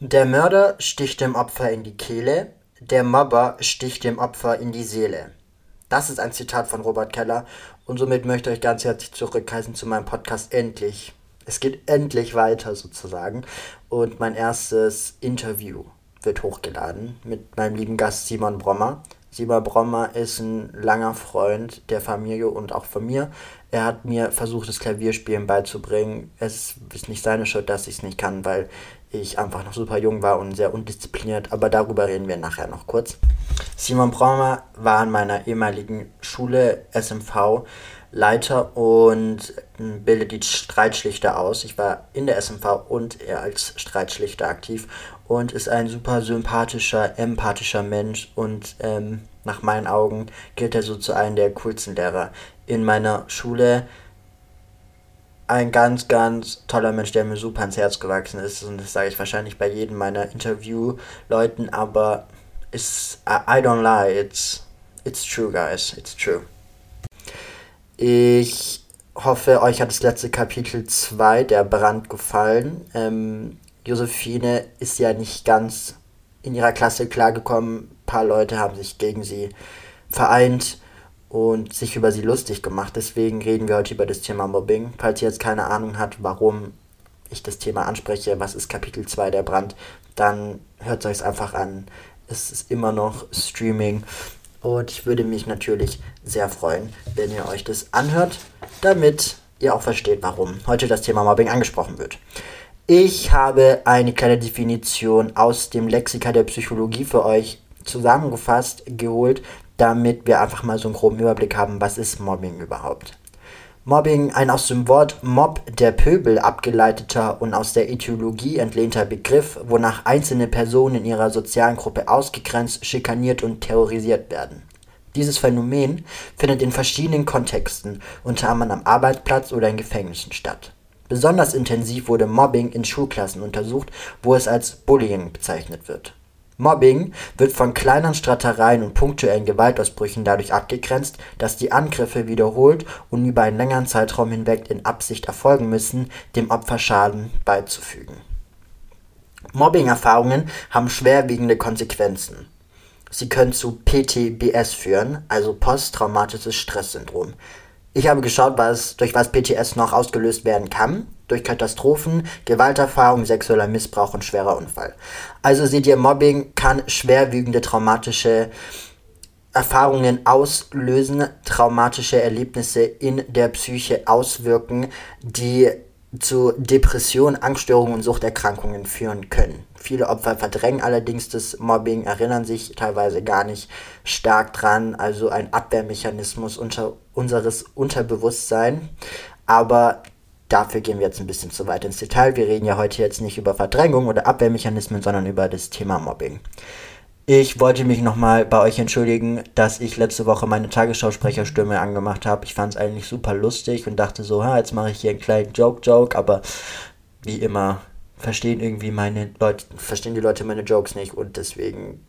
Der Mörder sticht dem Opfer in die Kehle, der Mobber sticht dem Opfer in die Seele. Das ist ein Zitat von Robert Keller und somit möchte ich euch ganz herzlich zurückheißen zu meinem Podcast Endlich. Es geht endlich weiter sozusagen und mein erstes Interview wird hochgeladen mit meinem lieben Gast Simon Brommer. Simon Brommer ist ein langer Freund der Familie und auch von mir. Er hat mir versucht, das Klavierspielen beizubringen. Es ist nicht seine Schuld, dass ich es nicht kann, weil ich einfach noch super jung war und sehr undiszipliniert, aber darüber reden wir nachher noch kurz. Simon Braumer war an meiner ehemaligen Schule SMV Leiter und bildet die Streitschlichter aus. Ich war in der SMV und er als Streitschlichter aktiv und ist ein super sympathischer, empathischer Mensch und ähm, nach meinen Augen gilt er so zu einem der coolsten Lehrer in meiner Schule ein ganz, ganz toller Mensch, der mir super ans Herz gewachsen ist. Und das sage ich wahrscheinlich bei jedem meiner Interview-Leuten, aber it's, I, I don't lie, it's, it's true, guys, it's true. Ich hoffe, euch hat das letzte Kapitel 2, der Brand, gefallen. Ähm, Josephine ist ja nicht ganz in ihrer Klasse klargekommen. Ein paar Leute haben sich gegen sie vereint und sich über sie lustig gemacht. Deswegen reden wir heute über das Thema Mobbing. Falls ihr jetzt keine Ahnung habt, warum ich das Thema anspreche, was ist Kapitel 2 der Brand, dann hört es euch einfach an. Es ist immer noch Streaming und ich würde mich natürlich sehr freuen, wenn ihr euch das anhört, damit ihr auch versteht, warum heute das Thema Mobbing angesprochen wird. Ich habe eine kleine Definition aus dem Lexika der Psychologie für euch zusammengefasst, geholt, damit wir einfach mal so einen groben Überblick haben, was ist Mobbing überhaupt. Mobbing, ein aus dem Wort Mob der Pöbel abgeleiteter und aus der Ideologie entlehnter Begriff, wonach einzelne Personen in ihrer sozialen Gruppe ausgegrenzt, schikaniert und terrorisiert werden. Dieses Phänomen findet in verschiedenen Kontexten, unter anderem am Arbeitsplatz oder in Gefängnissen statt. Besonders intensiv wurde Mobbing in Schulklassen untersucht, wo es als Bullying bezeichnet wird. Mobbing wird von kleinen Streitereien und punktuellen Gewaltausbrüchen dadurch abgegrenzt, dass die Angriffe wiederholt und über einen längeren Zeitraum hinweg in Absicht erfolgen müssen, dem Opfer Schaden beizufügen. Mobbing-Erfahrungen haben schwerwiegende Konsequenzen. Sie können zu PTBS führen, also posttraumatisches Stresssyndrom. Ich habe geschaut, was, durch was PTS noch ausgelöst werden kann durch Katastrophen, Gewalterfahrung, sexueller Missbrauch und schwerer Unfall. Also seht ihr, Mobbing kann schwerwiegende traumatische Erfahrungen auslösen, traumatische Erlebnisse in der Psyche auswirken, die zu Depressionen, Angststörungen und Suchterkrankungen führen können. Viele Opfer verdrängen allerdings das Mobbing, erinnern sich teilweise gar nicht stark dran, also ein Abwehrmechanismus unter unseres Unterbewusstseins. Aber Dafür gehen wir jetzt ein bisschen zu weit ins Detail. Wir reden ja heute jetzt nicht über Verdrängung oder Abwehrmechanismen, sondern über das Thema Mobbing. Ich wollte mich nochmal bei euch entschuldigen, dass ich letzte Woche meine Tagesschausprecherstimme angemacht habe. Ich fand es eigentlich super lustig und dachte so, ha, jetzt mache ich hier einen kleinen Joke-Joke, aber wie immer verstehen irgendwie meine Leute, verstehen die Leute meine Jokes nicht und deswegen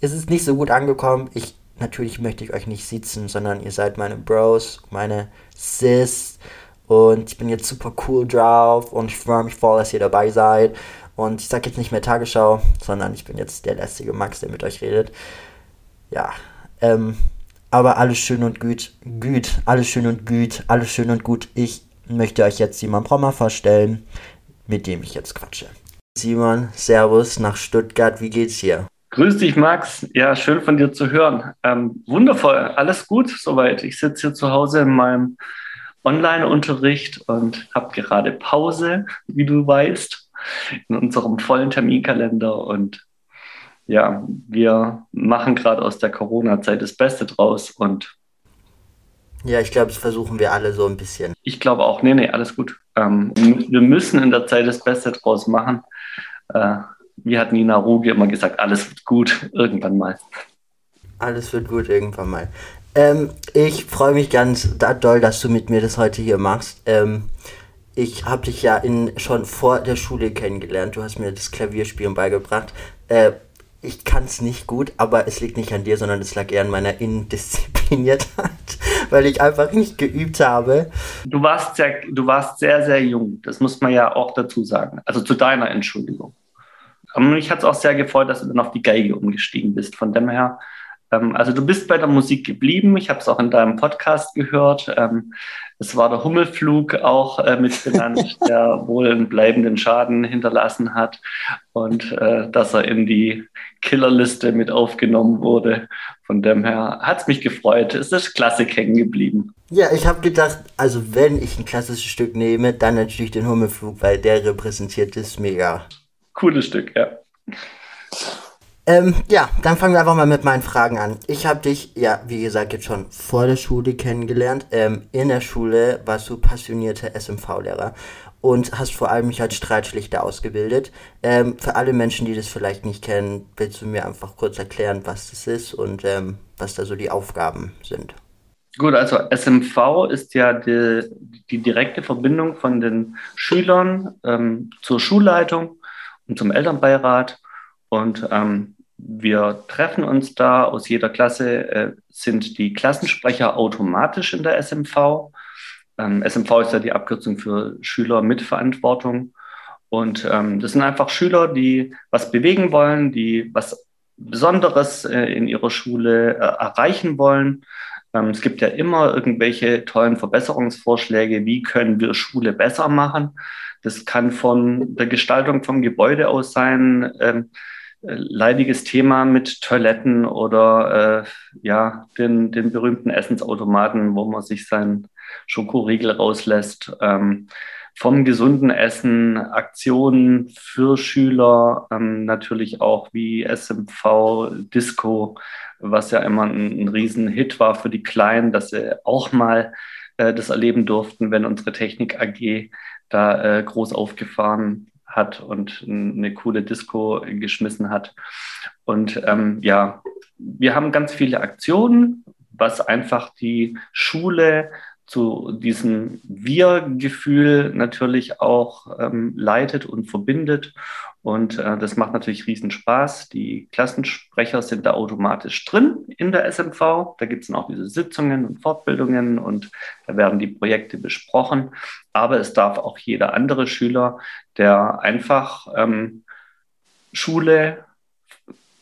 ist es nicht so gut angekommen. Ich, natürlich möchte ich euch nicht sitzen, sondern ihr seid meine Bros, meine Sis und ich bin jetzt super cool drauf und ich freue mich voll, dass ihr dabei seid. Und ich sage jetzt nicht mehr Tagesschau, sondern ich bin jetzt der lästige Max, der mit euch redet. Ja, ähm, aber alles schön und gut, gut, alles schön und gut, alles schön und gut. Ich möchte euch jetzt Simon Brommer vorstellen, mit dem ich jetzt quatsche. Simon, Servus nach Stuttgart, wie geht's hier? Grüß dich, Max. Ja, schön von dir zu hören. Ähm, wundervoll, alles gut soweit. Ich sitze hier zu Hause in meinem Online-Unterricht und habe gerade Pause, wie du weißt, in unserem vollen Terminkalender. Und ja, wir machen gerade aus der Corona-Zeit das Beste draus und ja, ich glaube, das versuchen wir alle so ein bisschen. Ich glaube auch, nee, nee, alles gut. Ähm, wir müssen in der Zeit das Beste draus machen. Äh, wie hat Nina Ruge immer gesagt, alles wird gut, irgendwann mal. Alles wird gut irgendwann mal. Ähm, ich freue mich ganz doll, dass du mit mir das heute hier machst. Ähm, ich habe dich ja in, schon vor der Schule kennengelernt. Du hast mir das Klavierspielen beigebracht. Äh, ich kann es nicht gut, aber es liegt nicht an dir, sondern es lag eher an meiner Indiszipliniertheit, weil ich einfach nicht geübt habe. Du warst, sehr, du warst sehr, sehr jung. Das muss man ja auch dazu sagen. Also zu deiner Entschuldigung. Aber mich hat es auch sehr gefreut, dass du dann auf die Geige umgestiegen bist. Von dem her also du bist bei der Musik geblieben. Ich habe es auch in deinem Podcast gehört. Ähm, es war der Hummelflug auch äh, mit benannt, der wohl einen bleibenden Schaden hinterlassen hat und äh, dass er in die Killerliste mit aufgenommen wurde. Von dem her hat es mich gefreut. Es ist Klassik hängen geblieben. Ja, ich habe gedacht, also wenn ich ein klassisches Stück nehme, dann natürlich den Hummelflug, weil der repräsentiert ist mega. Cooles Stück, ja. Ähm, ja, dann fangen wir einfach mal mit meinen Fragen an. Ich habe dich, ja, wie gesagt, jetzt schon vor der Schule kennengelernt. Ähm, in der Schule warst du passionierter SMV-Lehrer und hast vor allem mich als Streitschlichter ausgebildet. Ähm, für alle Menschen, die das vielleicht nicht kennen, willst du mir einfach kurz erklären, was das ist und ähm, was da so die Aufgaben sind? Gut, also SMV ist ja die, die direkte Verbindung von den Schülern ähm, zur Schulleitung und zum Elternbeirat. Und ähm, wir treffen uns da. Aus jeder Klasse äh, sind die Klassensprecher automatisch in der SMV. Ähm, SMV ist ja die Abkürzung für Schüler mit Verantwortung. Und ähm, das sind einfach Schüler, die was bewegen wollen, die was Besonderes äh, in ihrer Schule äh, erreichen wollen. Ähm, es gibt ja immer irgendwelche tollen Verbesserungsvorschläge, wie können wir Schule besser machen. Das kann von der Gestaltung vom Gebäude aus sein ähm, leidiges Thema mit Toiletten oder äh, ja, den, den berühmten Essensautomaten, wo man sich sein Schokoriegel rauslässt. Ähm, vom gesunden Essen, Aktionen für Schüler, ähm, natürlich auch wie SMV, Disco, was ja immer ein, ein Riesenhit war für die Kleinen, dass sie auch mal äh, das erleben durften, wenn unsere Technik AG da äh, groß aufgefahren hat und eine coole Disco geschmissen hat. Und ähm, ja, wir haben ganz viele Aktionen, was einfach die Schule zu diesem Wir-Gefühl natürlich auch ähm, leitet und verbindet. Und äh, das macht natürlich riesen Spaß. Die Klassensprecher sind da automatisch drin in der SMV. Da gibt es dann auch diese Sitzungen und Fortbildungen und da werden die Projekte besprochen. Aber es darf auch jeder andere Schüler, der einfach ähm, Schule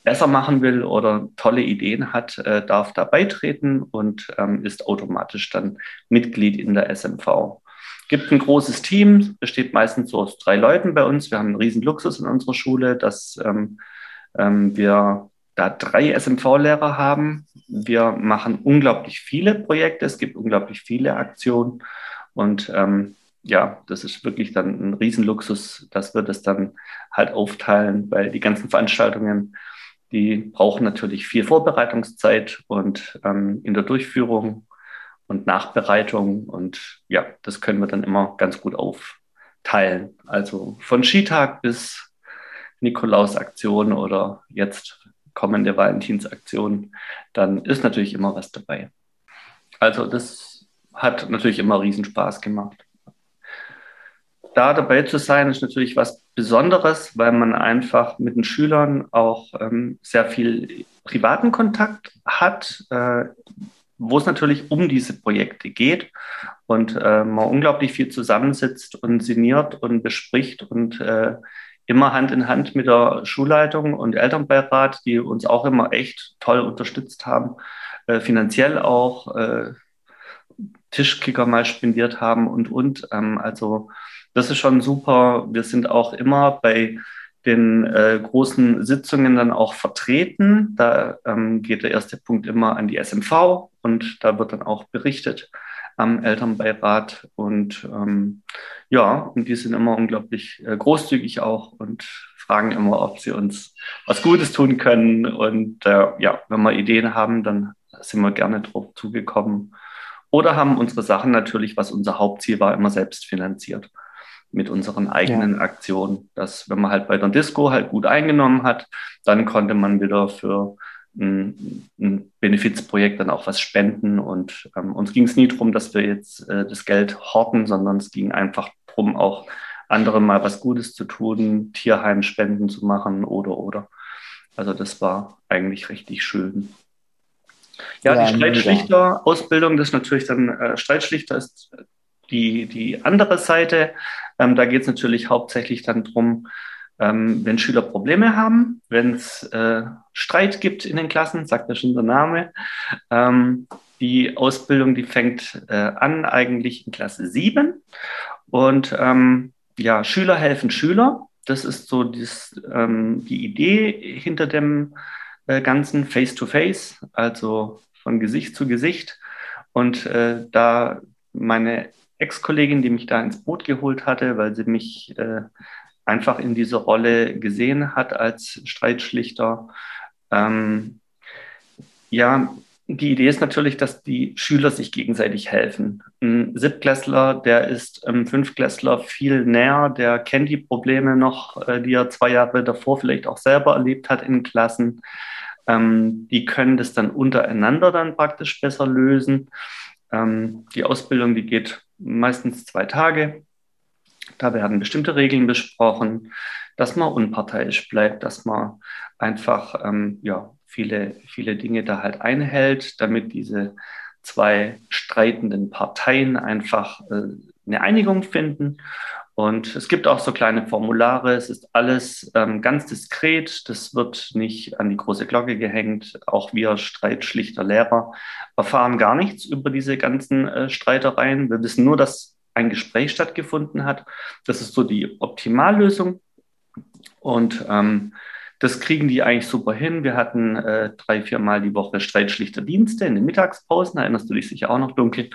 besser machen will oder tolle Ideen hat, äh, darf da beitreten und ähm, ist automatisch dann Mitglied in der SMV. Gibt ein großes Team, besteht meistens so aus drei Leuten bei uns. Wir haben einen riesen Luxus in unserer Schule, dass ähm, ähm, wir da drei SMV-Lehrer haben. Wir machen unglaublich viele Projekte, es gibt unglaublich viele Aktionen und ähm, ja, das ist wirklich dann ein Riesenluxus, dass wir das dann halt aufteilen, weil die ganzen Veranstaltungen die brauchen natürlich viel Vorbereitungszeit und ähm, in der Durchführung und Nachbereitung. Und ja, das können wir dann immer ganz gut aufteilen. Also von Skitag bis Nikolausaktion oder jetzt kommende Valentinsaktion, dann ist natürlich immer was dabei. Also das hat natürlich immer Riesenspaß gemacht da dabei zu sein, ist natürlich was Besonderes, weil man einfach mit den Schülern auch ähm, sehr viel privaten Kontakt hat, äh, wo es natürlich um diese Projekte geht und äh, man unglaublich viel zusammensitzt und sinniert und bespricht und äh, immer Hand in Hand mit der Schulleitung und Elternbeirat, die uns auch immer echt toll unterstützt haben, äh, finanziell auch äh, Tischkicker mal spendiert haben und und. Ähm, also das ist schon super. Wir sind auch immer bei den äh, großen Sitzungen dann auch vertreten. Da ähm, geht der erste Punkt immer an die SMV und da wird dann auch berichtet am Elternbeirat. Und ähm, ja, und die sind immer unglaublich äh, großzügig auch und fragen immer, ob sie uns was Gutes tun können. Und äh, ja, wenn wir Ideen haben, dann sind wir gerne drauf zugekommen. Oder haben unsere Sachen natürlich, was unser Hauptziel war, immer selbst finanziert mit unseren eigenen ja. Aktionen. Dass, wenn man halt bei der Disco halt gut eingenommen hat, dann konnte man wieder für ein, ein Benefizprojekt dann auch was spenden. Und ähm, uns ging es nie darum, dass wir jetzt äh, das Geld horten, sondern es ging einfach darum, auch anderen mal was Gutes zu tun, Tierheimspenden zu machen oder oder. Also das war eigentlich richtig schön. Ja, ja die Streitschlichter-Ausbildung, das ist natürlich dann, äh, Streitschlichter ist die, die andere Seite. Ähm, da geht es natürlich hauptsächlich dann darum, ähm, wenn Schüler Probleme haben, wenn es äh, Streit gibt in den Klassen, sagt ja schon der Name. Ähm, die Ausbildung, die fängt äh, an eigentlich in Klasse 7. Und ähm, ja, Schüler helfen Schüler. Das ist so dies, ähm, die Idee hinter dem äh, ganzen Face-to-Face, -face, also von Gesicht zu Gesicht. Und äh, da meine Ex-Kollegin, die mich da ins Boot geholt hatte, weil sie mich äh, einfach in diese Rolle gesehen hat als Streitschlichter. Ähm, ja, die Idee ist natürlich, dass die Schüler sich gegenseitig helfen. Ein Siebtklässler, der ist einem Fünftklässler viel näher, der kennt die Probleme noch, äh, die er zwei Jahre davor vielleicht auch selber erlebt hat in Klassen. Ähm, die können das dann untereinander dann praktisch besser lösen. Ähm, die Ausbildung, die geht meistens zwei Tage. Da werden bestimmte Regeln besprochen, dass man unparteiisch bleibt, dass man einfach ähm, ja, viele, viele Dinge da halt einhält, damit diese zwei streitenden Parteien einfach äh, eine Einigung finden. Und es gibt auch so kleine Formulare. Es ist alles ähm, ganz diskret. Das wird nicht an die große Glocke gehängt. Auch wir streitschlichter Lehrer erfahren gar nichts über diese ganzen äh, Streitereien. Wir wissen nur, dass ein Gespräch stattgefunden hat. Das ist so die Optimallösung. Und ähm, das kriegen die eigentlich super hin. Wir hatten äh, drei, vier Mal die Woche streitschlichter Dienste in den Mittagspausen. Erinnerst du dich sicher auch noch dunkel,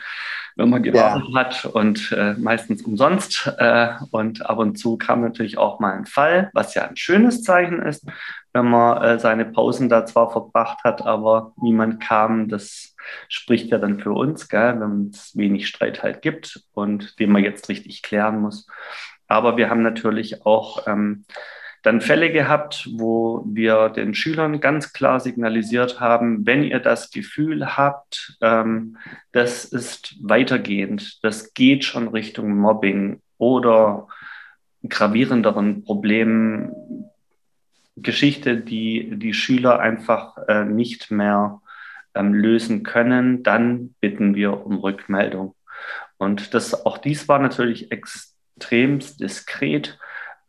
wenn man gewartet ja. hat und äh, meistens umsonst. Äh, und ab und zu kam natürlich auch mal ein Fall, was ja ein schönes Zeichen ist, wenn man äh, seine Pausen da zwar verbracht hat, aber niemand kam. Das spricht ja dann für uns, gell, wenn es wenig Streit halt gibt und den man jetzt richtig klären muss. Aber wir haben natürlich auch ähm, dann Fälle gehabt, wo wir den Schülern ganz klar signalisiert haben, wenn ihr das Gefühl habt, ähm, das ist weitergehend, das geht schon Richtung Mobbing oder gravierenderen Problemen, Geschichte, die die Schüler einfach äh, nicht mehr ähm, lösen können, dann bitten wir um Rückmeldung. Und das, auch dies war natürlich extrem diskret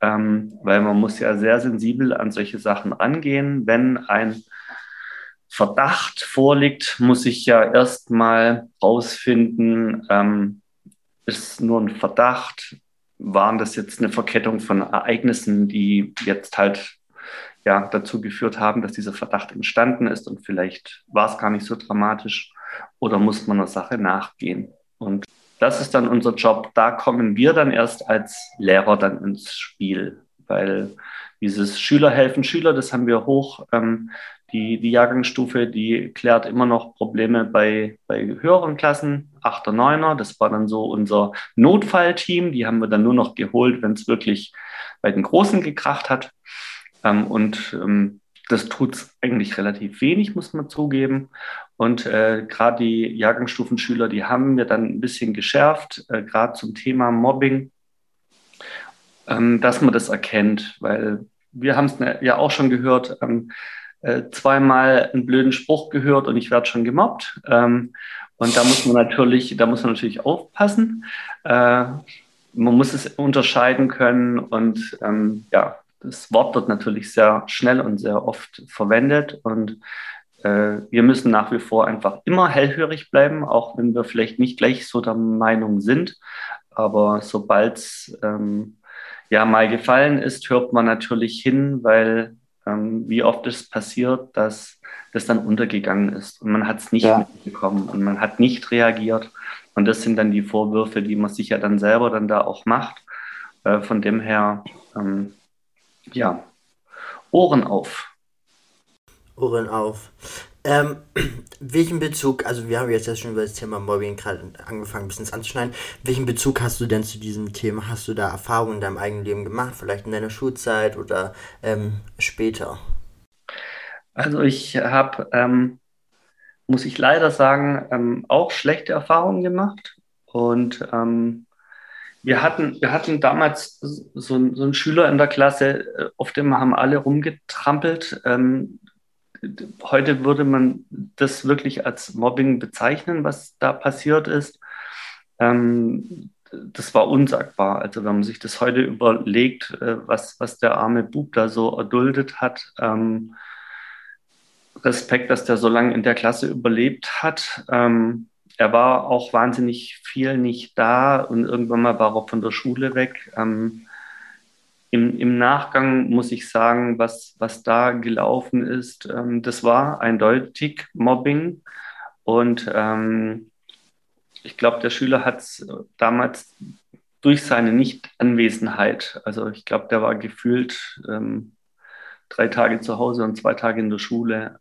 ähm, weil man muss ja sehr sensibel an solche Sachen rangehen. Wenn ein Verdacht vorliegt, muss ich ja erstmal rausfinden, ähm, ist nur ein Verdacht, waren das jetzt eine Verkettung von Ereignissen, die jetzt halt ja, dazu geführt haben, dass dieser Verdacht entstanden ist und vielleicht war es gar nicht so dramatisch oder muss man der Sache nachgehen. Und das ist dann unser Job. Da kommen wir dann erst als Lehrer dann ins Spiel, weil dieses Schüler helfen Schüler, das haben wir hoch. Ähm, die, die Jahrgangsstufe, die klärt immer noch Probleme bei, bei höheren Klassen, 8er, 9er. Das war dann so unser Notfallteam. Die haben wir dann nur noch geholt, wenn es wirklich bei den Großen gekracht hat. Ähm, und ähm, das tut eigentlich relativ wenig, muss man zugeben. Und äh, gerade die Jahrgangsstufenschüler, die haben wir dann ein bisschen geschärft, äh, gerade zum Thema Mobbing, ähm, dass man das erkennt, weil wir haben es ne, ja auch schon gehört, ähm, äh, zweimal einen blöden Spruch gehört und ich werde schon gemobbt. Ähm, und da muss man natürlich, da muss man natürlich aufpassen. Äh, man muss es unterscheiden können und ähm, ja, das Wort wird natürlich sehr schnell und sehr oft verwendet und äh, wir müssen nach wie vor einfach immer hellhörig bleiben, auch wenn wir vielleicht nicht gleich so der Meinung sind. Aber sobald es ähm, ja mal gefallen ist, hört man natürlich hin, weil ähm, wie oft ist passiert, dass das dann untergegangen ist und man hat es nicht ja. mitbekommen und man hat nicht reagiert. Und das sind dann die Vorwürfe, die man sich ja dann selber dann da auch macht. Äh, von dem her ähm, ja, Ohren auf. Ohren auf. Ähm, welchen Bezug, also wir haben jetzt ja schon über das Thema Mobbing gerade angefangen, ein bisschen anzuschneiden. Welchen Bezug hast du denn zu diesem Thema? Hast du da Erfahrungen in deinem eigenen Leben gemacht, vielleicht in deiner Schulzeit oder ähm, später? Also ich habe, ähm, muss ich leider sagen, ähm, auch schlechte Erfahrungen gemacht und ähm, wir hatten, wir hatten damals so, so einen Schüler in der Klasse, äh, auf dem haben alle rumgetrampelt. Ähm, heute würde man das wirklich als Mobbing bezeichnen, was da passiert ist. Ähm, das war unsagbar. Also wenn man sich das heute überlegt, äh, was, was der arme Bub da so erduldet hat, ähm, Respekt, dass der so lange in der Klasse überlebt hat. Ähm, er war auch wahnsinnig viel nicht da und irgendwann mal war er von der Schule weg. Ähm, im, Im Nachgang muss ich sagen, was, was da gelaufen ist, ähm, das war eindeutig Mobbing. Und ähm, ich glaube, der Schüler hat es damals durch seine Nichtanwesenheit, also ich glaube, der war gefühlt ähm, drei Tage zu Hause und zwei Tage in der Schule.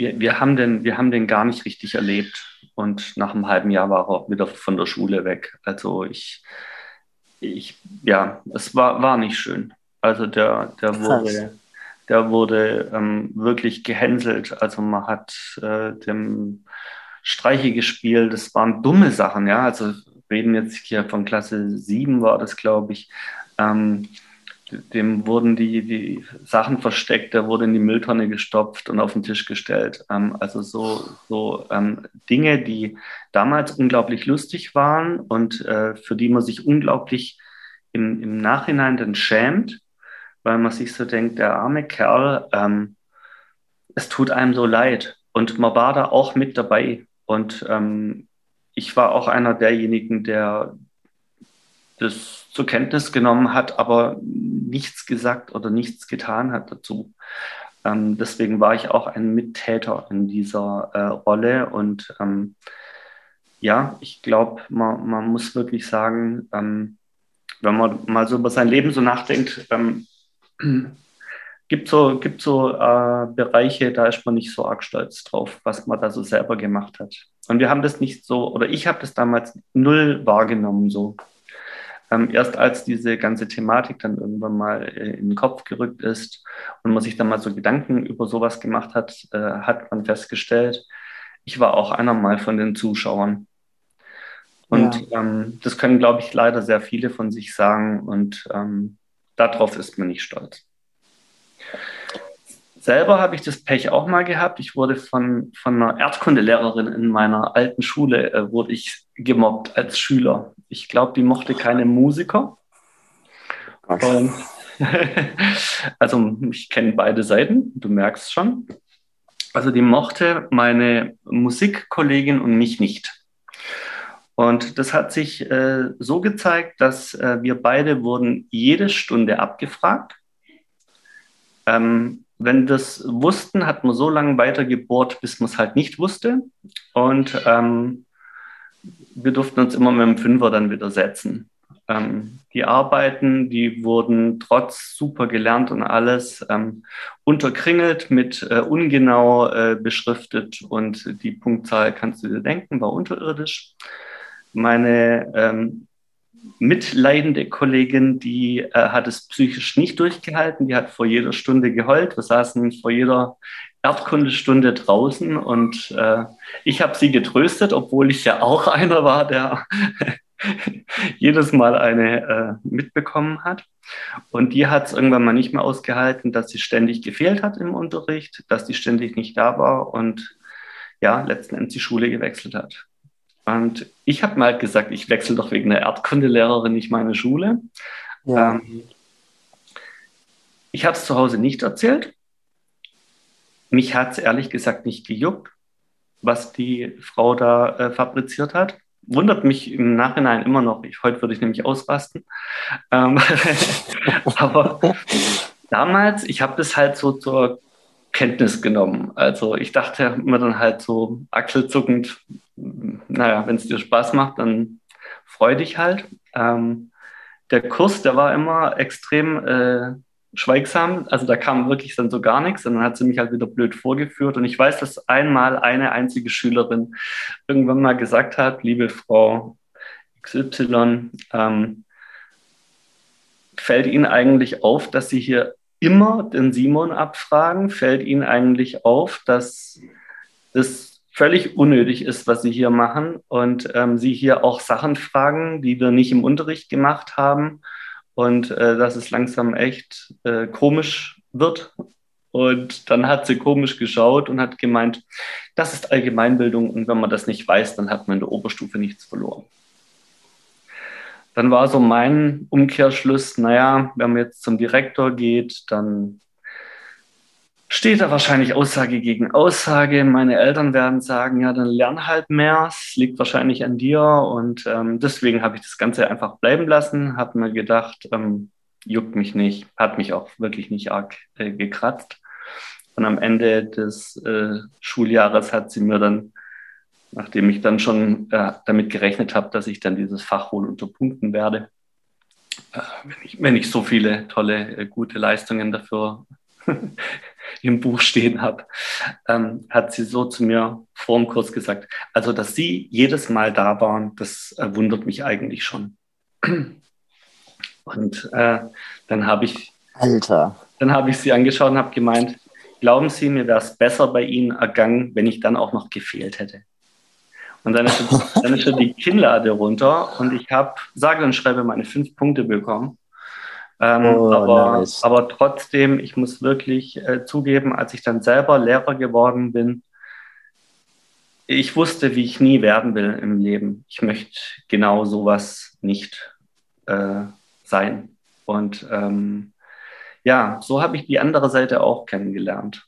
Wir, wir, haben den, wir haben den gar nicht richtig erlebt und nach einem halben Jahr war er wieder von der Schule weg. Also ich, ich ja, es war, war nicht schön. Also der, der wurde, der wurde ähm, wirklich gehänselt. Also man hat äh, dem Streiche gespielt. Das waren dumme Sachen, ja. Also reden jetzt hier von Klasse 7 war das, glaube ich. Ähm, dem wurden die, die Sachen versteckt, der wurde in die Mülltonne gestopft und auf den Tisch gestellt. Ähm, also so, so ähm, Dinge, die damals unglaublich lustig waren und äh, für die man sich unglaublich im, im Nachhinein dann schämt, weil man sich so denkt, der arme Kerl, ähm, es tut einem so leid. Und man war da auch mit dabei. Und ähm, ich war auch einer derjenigen, der das zur Kenntnis genommen hat, aber nichts gesagt oder nichts getan hat dazu. Ähm, deswegen war ich auch ein Mittäter in dieser äh, Rolle. Und ähm, ja, ich glaube, man, man, muss wirklich sagen, ähm, wenn man mal so über sein Leben so nachdenkt, ähm, gibt so, gibt so äh, Bereiche, da ist man nicht so arg stolz drauf, was man da so selber gemacht hat. Und wir haben das nicht so, oder ich habe das damals null wahrgenommen so. Ähm, erst als diese ganze Thematik dann irgendwann mal äh, in den Kopf gerückt ist und man sich dann mal so Gedanken über sowas gemacht hat, äh, hat man festgestellt, ich war auch einer mal von den Zuschauern. Und ja. ähm, das können, glaube ich, leider sehr viele von sich sagen und ähm, darauf ist man nicht stolz. Selber habe ich das Pech auch mal gehabt. Ich wurde von, von einer Erdkundelehrerin in meiner alten Schule, äh, wurde ich gemobbt als Schüler. Ich glaube, die mochte keine Musiker. Und, also ich kenne beide Seiten, du merkst schon. Also die mochte meine Musikkollegin und mich nicht. Und das hat sich äh, so gezeigt, dass äh, wir beide wurden jede Stunde abgefragt. Ähm, wenn das wussten, hat man so lange weitergebohrt, bis man es halt nicht wusste. Und ähm, wir durften uns immer mit dem Fünfer dann wieder setzen. Ähm, die Arbeiten, die wurden trotz super gelernt und alles ähm, unterkringelt, mit äh, ungenau äh, beschriftet und die Punktzahl kannst du dir denken, war unterirdisch. Meine ähm, mitleidende Kollegin, die äh, hat es psychisch nicht durchgehalten, die hat vor jeder Stunde geheult. Wir saßen vor jeder Erdkundestunde draußen und äh, ich habe sie getröstet, obwohl ich ja auch einer war, der jedes Mal eine äh, mitbekommen hat. Und die hat es irgendwann mal nicht mehr ausgehalten, dass sie ständig gefehlt hat im Unterricht, dass sie ständig nicht da war und ja, letzten Endes die Schule gewechselt hat. Und ich habe mal gesagt, ich wechsle doch wegen der Erdkundelehrerin nicht meine Schule. Ja. Ähm, ich habe es zu Hause nicht erzählt. Mich hat es ehrlich gesagt nicht gejuckt, was die Frau da äh, fabriziert hat. Wundert mich im Nachhinein immer noch. Ich, heute würde ich nämlich ausrasten. Ähm, aber damals, ich habe das halt so zur Kenntnis genommen. Also ich dachte mir dann halt so achselzuckend, naja, wenn es dir Spaß macht, dann freu dich halt. Ähm, der Kurs, der war immer extrem äh, schweigsam, also da kam wirklich dann so gar nichts und dann hat sie mich halt wieder blöd vorgeführt. Und ich weiß, dass einmal eine einzige Schülerin irgendwann mal gesagt hat, liebe Frau XY, ähm, fällt Ihnen eigentlich auf, dass Sie hier immer den Simon abfragen, fällt Ihnen eigentlich auf, dass das völlig unnötig ist, was Sie hier machen und ähm, Sie hier auch Sachen fragen, die wir nicht im Unterricht gemacht haben und äh, dass es langsam echt äh, komisch wird. Und dann hat sie komisch geschaut und hat gemeint, das ist Allgemeinbildung und wenn man das nicht weiß, dann hat man in der Oberstufe nichts verloren. Dann war so mein Umkehrschluss, naja, wenn man jetzt zum Direktor geht, dann steht da wahrscheinlich Aussage gegen Aussage. Meine Eltern werden sagen, ja, dann lern halt mehr. Es liegt wahrscheinlich an dir. Und ähm, deswegen habe ich das Ganze einfach bleiben lassen, habe mir gedacht, ähm, juckt mich nicht, hat mich auch wirklich nicht arg äh, gekratzt. Und am Ende des äh, Schuljahres hat sie mir dann, nachdem ich dann schon äh, damit gerechnet habe, dass ich dann dieses Fach wohl unterpunkten werde, äh, wenn ich, wenn ich so viele tolle, äh, gute Leistungen dafür im Buch stehen habe, ähm, hat sie so zu mir vor dem Kurs gesagt, also dass Sie jedes Mal da waren, das äh, wundert mich eigentlich schon. Und äh, dann habe ich, Alter. dann habe ich sie angeschaut und habe gemeint, glauben Sie, mir wäre es besser bei Ihnen ergangen, wenn ich dann auch noch gefehlt hätte. Und dann ist, dann ist die Kinnlade runter und ich habe, sage und schreibe, meine fünf Punkte bekommen. Ähm, oh, aber, nice. aber trotzdem, ich muss wirklich äh, zugeben, als ich dann selber Lehrer geworden bin, ich wusste, wie ich nie werden will im Leben. Ich möchte genau sowas nicht äh, sein. Und ähm, ja, so habe ich die andere Seite auch kennengelernt.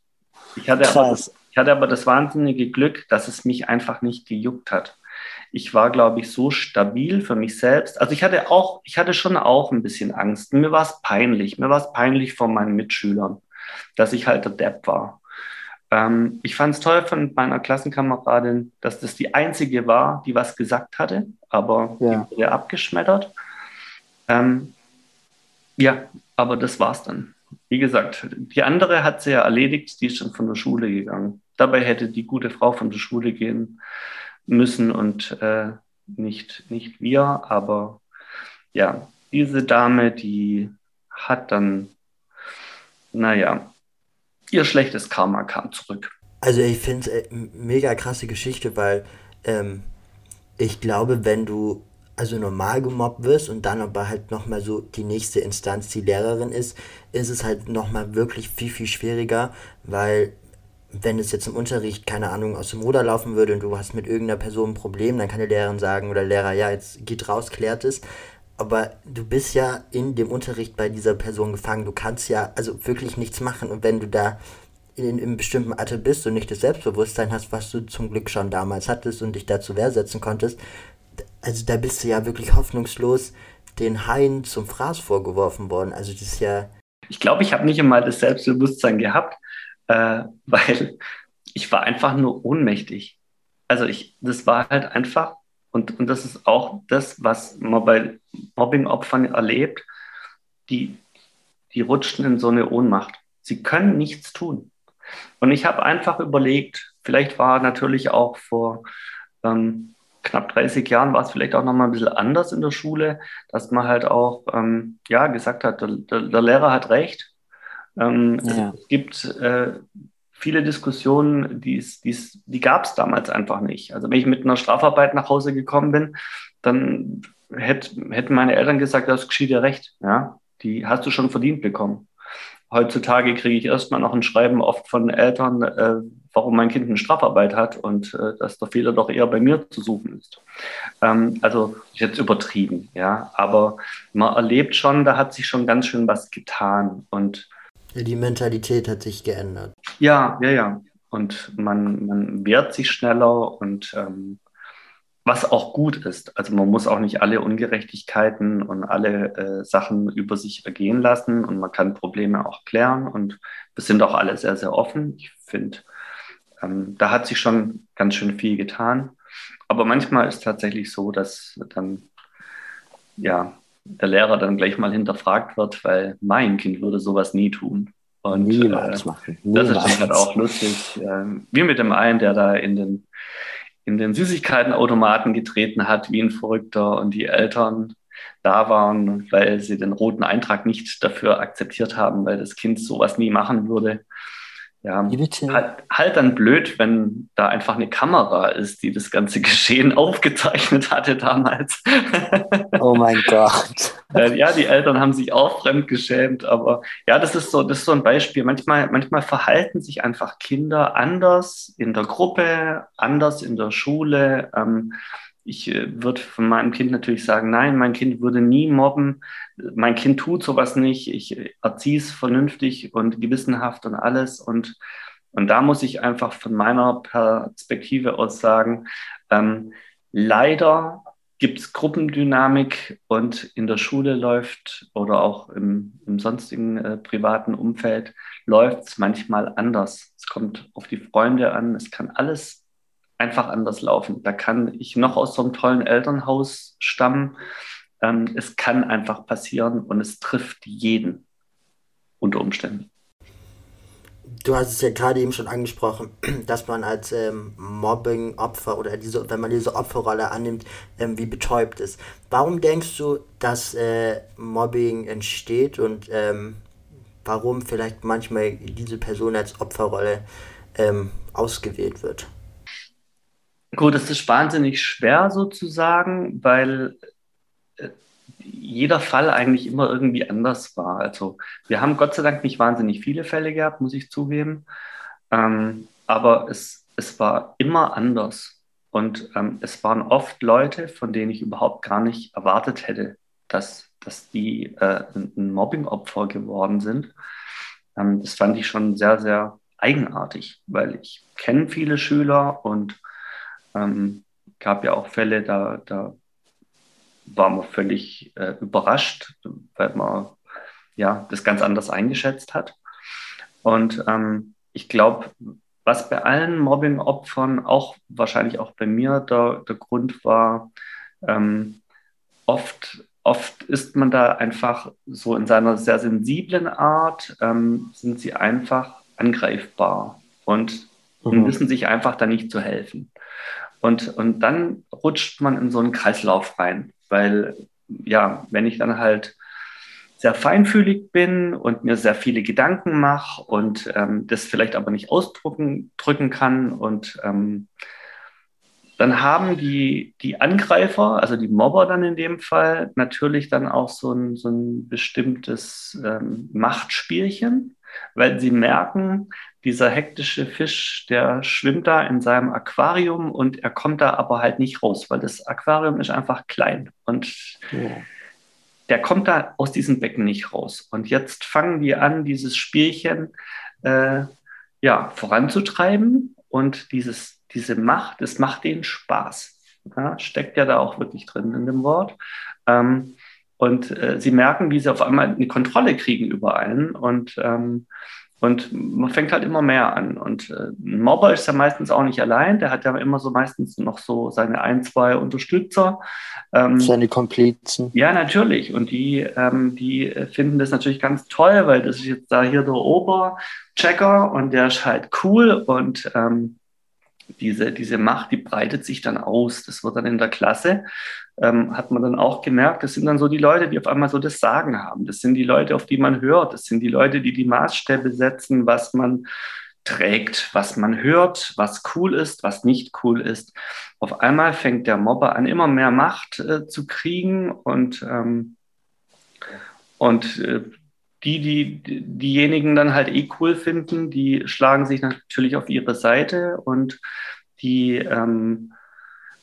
Ich hatte, aber, ich hatte aber das wahnsinnige Glück, dass es mich einfach nicht gejuckt hat ich war, glaube ich, so stabil für mich selbst. Also ich hatte auch, ich hatte schon auch ein bisschen Angst. Mir war es peinlich. Mir war es peinlich von meinen Mitschülern, dass ich halt der Depp war. Ähm, ich fand es toll von meiner Klassenkameradin, dass das die einzige war, die was gesagt hatte, aber ja. die wurde abgeschmettert. Ähm, ja, aber das war's dann. Wie gesagt, die andere hat sie ja erledigt, die ist schon von der Schule gegangen. Dabei hätte die gute Frau von der Schule gehen müssen und äh, nicht, nicht wir. Aber ja, diese Dame, die hat dann, naja, ihr schlechtes Karma kam zurück. Also ich finde es äh, mega krasse Geschichte, weil ähm, ich glaube, wenn du also normal gemobbt wirst und dann aber halt nochmal so die nächste Instanz die Lehrerin ist, ist es halt nochmal wirklich viel, viel schwieriger, weil wenn es jetzt im Unterricht, keine Ahnung, aus dem Ruder laufen würde und du hast mit irgendeiner Person ein Problem, dann kann die Lehrerin sagen oder Lehrer, ja, jetzt geht raus, klärt es. Aber du bist ja in dem Unterricht bei dieser Person gefangen. Du kannst ja also wirklich nichts machen. Und wenn du da in, in einem bestimmten Alter bist und nicht das Selbstbewusstsein hast, was du zum Glück schon damals hattest und dich da zur Wehr setzen konntest, also da bist du ja wirklich hoffnungslos den Haien zum Fraß vorgeworfen worden. Also das ist ja. Ich glaube, ich habe nicht einmal das Selbstbewusstsein gehabt, äh, weil ich war einfach nur ohnmächtig. Also ich, das war halt einfach, und, und das ist auch das, was man bei Mobbing-Opfern erlebt, die, die rutschen in so eine Ohnmacht. Sie können nichts tun. Und ich habe einfach überlegt, vielleicht war natürlich auch vor ähm, knapp 30 Jahren war es vielleicht auch noch mal ein bisschen anders in der Schule, dass man halt auch ähm, ja gesagt hat, der, der, der Lehrer hat recht, ähm, ja. Es gibt äh, viele Diskussionen, die's, die's, die gab es damals einfach nicht. Also wenn ich mit einer Strafarbeit nach Hause gekommen bin, dann hätt, hätten meine Eltern gesagt, das geschieht dir recht. Ja? Die hast du schon verdient bekommen. Heutzutage kriege ich erstmal noch ein Schreiben oft von Eltern, äh, warum mein Kind eine Strafarbeit hat und äh, dass der Fehler doch eher bei mir zu suchen ist. Ähm, also jetzt übertrieben, ja. Aber man erlebt schon, da hat sich schon ganz schön was getan. Und die Mentalität hat sich geändert. Ja, ja, ja. Und man, man wehrt sich schneller und ähm, was auch gut ist. Also man muss auch nicht alle Ungerechtigkeiten und alle äh, Sachen über sich ergehen lassen und man kann Probleme auch klären und wir sind auch alle sehr, sehr offen. Ich finde, ähm, da hat sich schon ganz schön viel getan. Aber manchmal ist tatsächlich so, dass dann ja der Lehrer dann gleich mal hinterfragt wird, weil mein Kind würde sowas nie tun. Und, Niemals äh, machen. Niemals. Das ist halt auch lustig. Äh, wie mit dem einen, der da in den, in den Süßigkeitenautomaten getreten hat, wie ein Verrückter und die Eltern da waren, weil sie den roten Eintrag nicht dafür akzeptiert haben, weil das Kind sowas nie machen würde. Ja, halt, halt, dann blöd, wenn da einfach eine Kamera ist, die das ganze Geschehen aufgezeichnet hatte damals. Oh mein Gott. Ja, die Eltern haben sich auch fremdgeschämt, aber ja, das ist so, das ist so ein Beispiel. Manchmal, manchmal verhalten sich einfach Kinder anders in der Gruppe, anders in der Schule. Ähm, ich äh, würde von meinem Kind natürlich sagen, nein, mein Kind würde nie mobben, mein Kind tut sowas nicht, ich erziehe es vernünftig und gewissenhaft und alles. Und, und da muss ich einfach von meiner Perspektive aus sagen, ähm, leider gibt es Gruppendynamik und in der Schule läuft oder auch im, im sonstigen äh, privaten Umfeld läuft es manchmal anders. Es kommt auf die Freunde an, es kann alles einfach anders laufen. Da kann ich noch aus so einem tollen Elternhaus stammen. Ähm, es kann einfach passieren und es trifft jeden unter Umständen. Du hast es ja gerade eben schon angesprochen, dass man als ähm, Mobbing-Opfer oder diese, wenn man diese Opferrolle annimmt, ähm, wie betäubt ist. Warum denkst du, dass äh, Mobbing entsteht und ähm, warum vielleicht manchmal diese Person als Opferrolle ähm, ausgewählt wird? Gut, es ist wahnsinnig schwer sozusagen, weil äh, jeder Fall eigentlich immer irgendwie anders war. Also wir haben Gott sei Dank nicht wahnsinnig viele Fälle gehabt, muss ich zugeben. Ähm, aber es, es war immer anders. Und ähm, es waren oft Leute, von denen ich überhaupt gar nicht erwartet hätte, dass, dass die äh, ein Mobbing-Opfer geworden sind. Ähm, das fand ich schon sehr, sehr eigenartig, weil ich kenne viele Schüler und ähm, gab ja auch Fälle, da, da war man völlig äh, überrascht, weil man ja das ganz anders eingeschätzt hat. Und ähm, ich glaube, was bei allen Mobbing-Opfern, auch wahrscheinlich auch bei mir, der, der Grund war, ähm, oft, oft ist man da einfach so in seiner sehr sensiblen Art, ähm, sind sie einfach angreifbar und mhm. wissen sich einfach da nicht zu helfen. Und, und dann rutscht man in so einen Kreislauf rein, weil ja, wenn ich dann halt sehr feinfühlig bin und mir sehr viele Gedanken mache und ähm, das vielleicht aber nicht ausdrücken drücken kann und ähm, dann haben die, die Angreifer, also die Mobber dann in dem Fall, natürlich dann auch so ein, so ein bestimmtes ähm, Machtspielchen, weil sie merken, dieser hektische Fisch, der schwimmt da in seinem Aquarium und er kommt da aber halt nicht raus, weil das Aquarium ist einfach klein und ja. der kommt da aus diesem Becken nicht raus. Und jetzt fangen wir an, dieses Spielchen äh, ja, voranzutreiben und dieses, diese Macht, es macht denen Spaß. Ja, steckt ja da auch wirklich drin in dem Wort. Ähm, und äh, sie merken, wie sie auf einmal eine Kontrolle kriegen über einen und ähm, und man fängt halt immer mehr an. Und äh, ein Mobber ist ja meistens auch nicht allein. Der hat ja immer so meistens noch so seine ein, zwei Unterstützer. Ähm, seine Komplizen. Ja, natürlich. Und die, ähm, die finden das natürlich ganz toll, weil das ist jetzt da hier der Oberchecker und der ist halt cool und ähm, diese, diese Macht, die breitet sich dann aus. Das wird dann in der Klasse, ähm, hat man dann auch gemerkt, das sind dann so die Leute, die auf einmal so das Sagen haben. Das sind die Leute, auf die man hört. Das sind die Leute, die die Maßstäbe setzen, was man trägt, was man hört, was cool ist, was nicht cool ist. Auf einmal fängt der Mobber an, immer mehr Macht äh, zu kriegen und, ähm, und äh, die, die diejenigen dann halt eh cool finden, die schlagen sich natürlich auf ihre Seite und die ähm,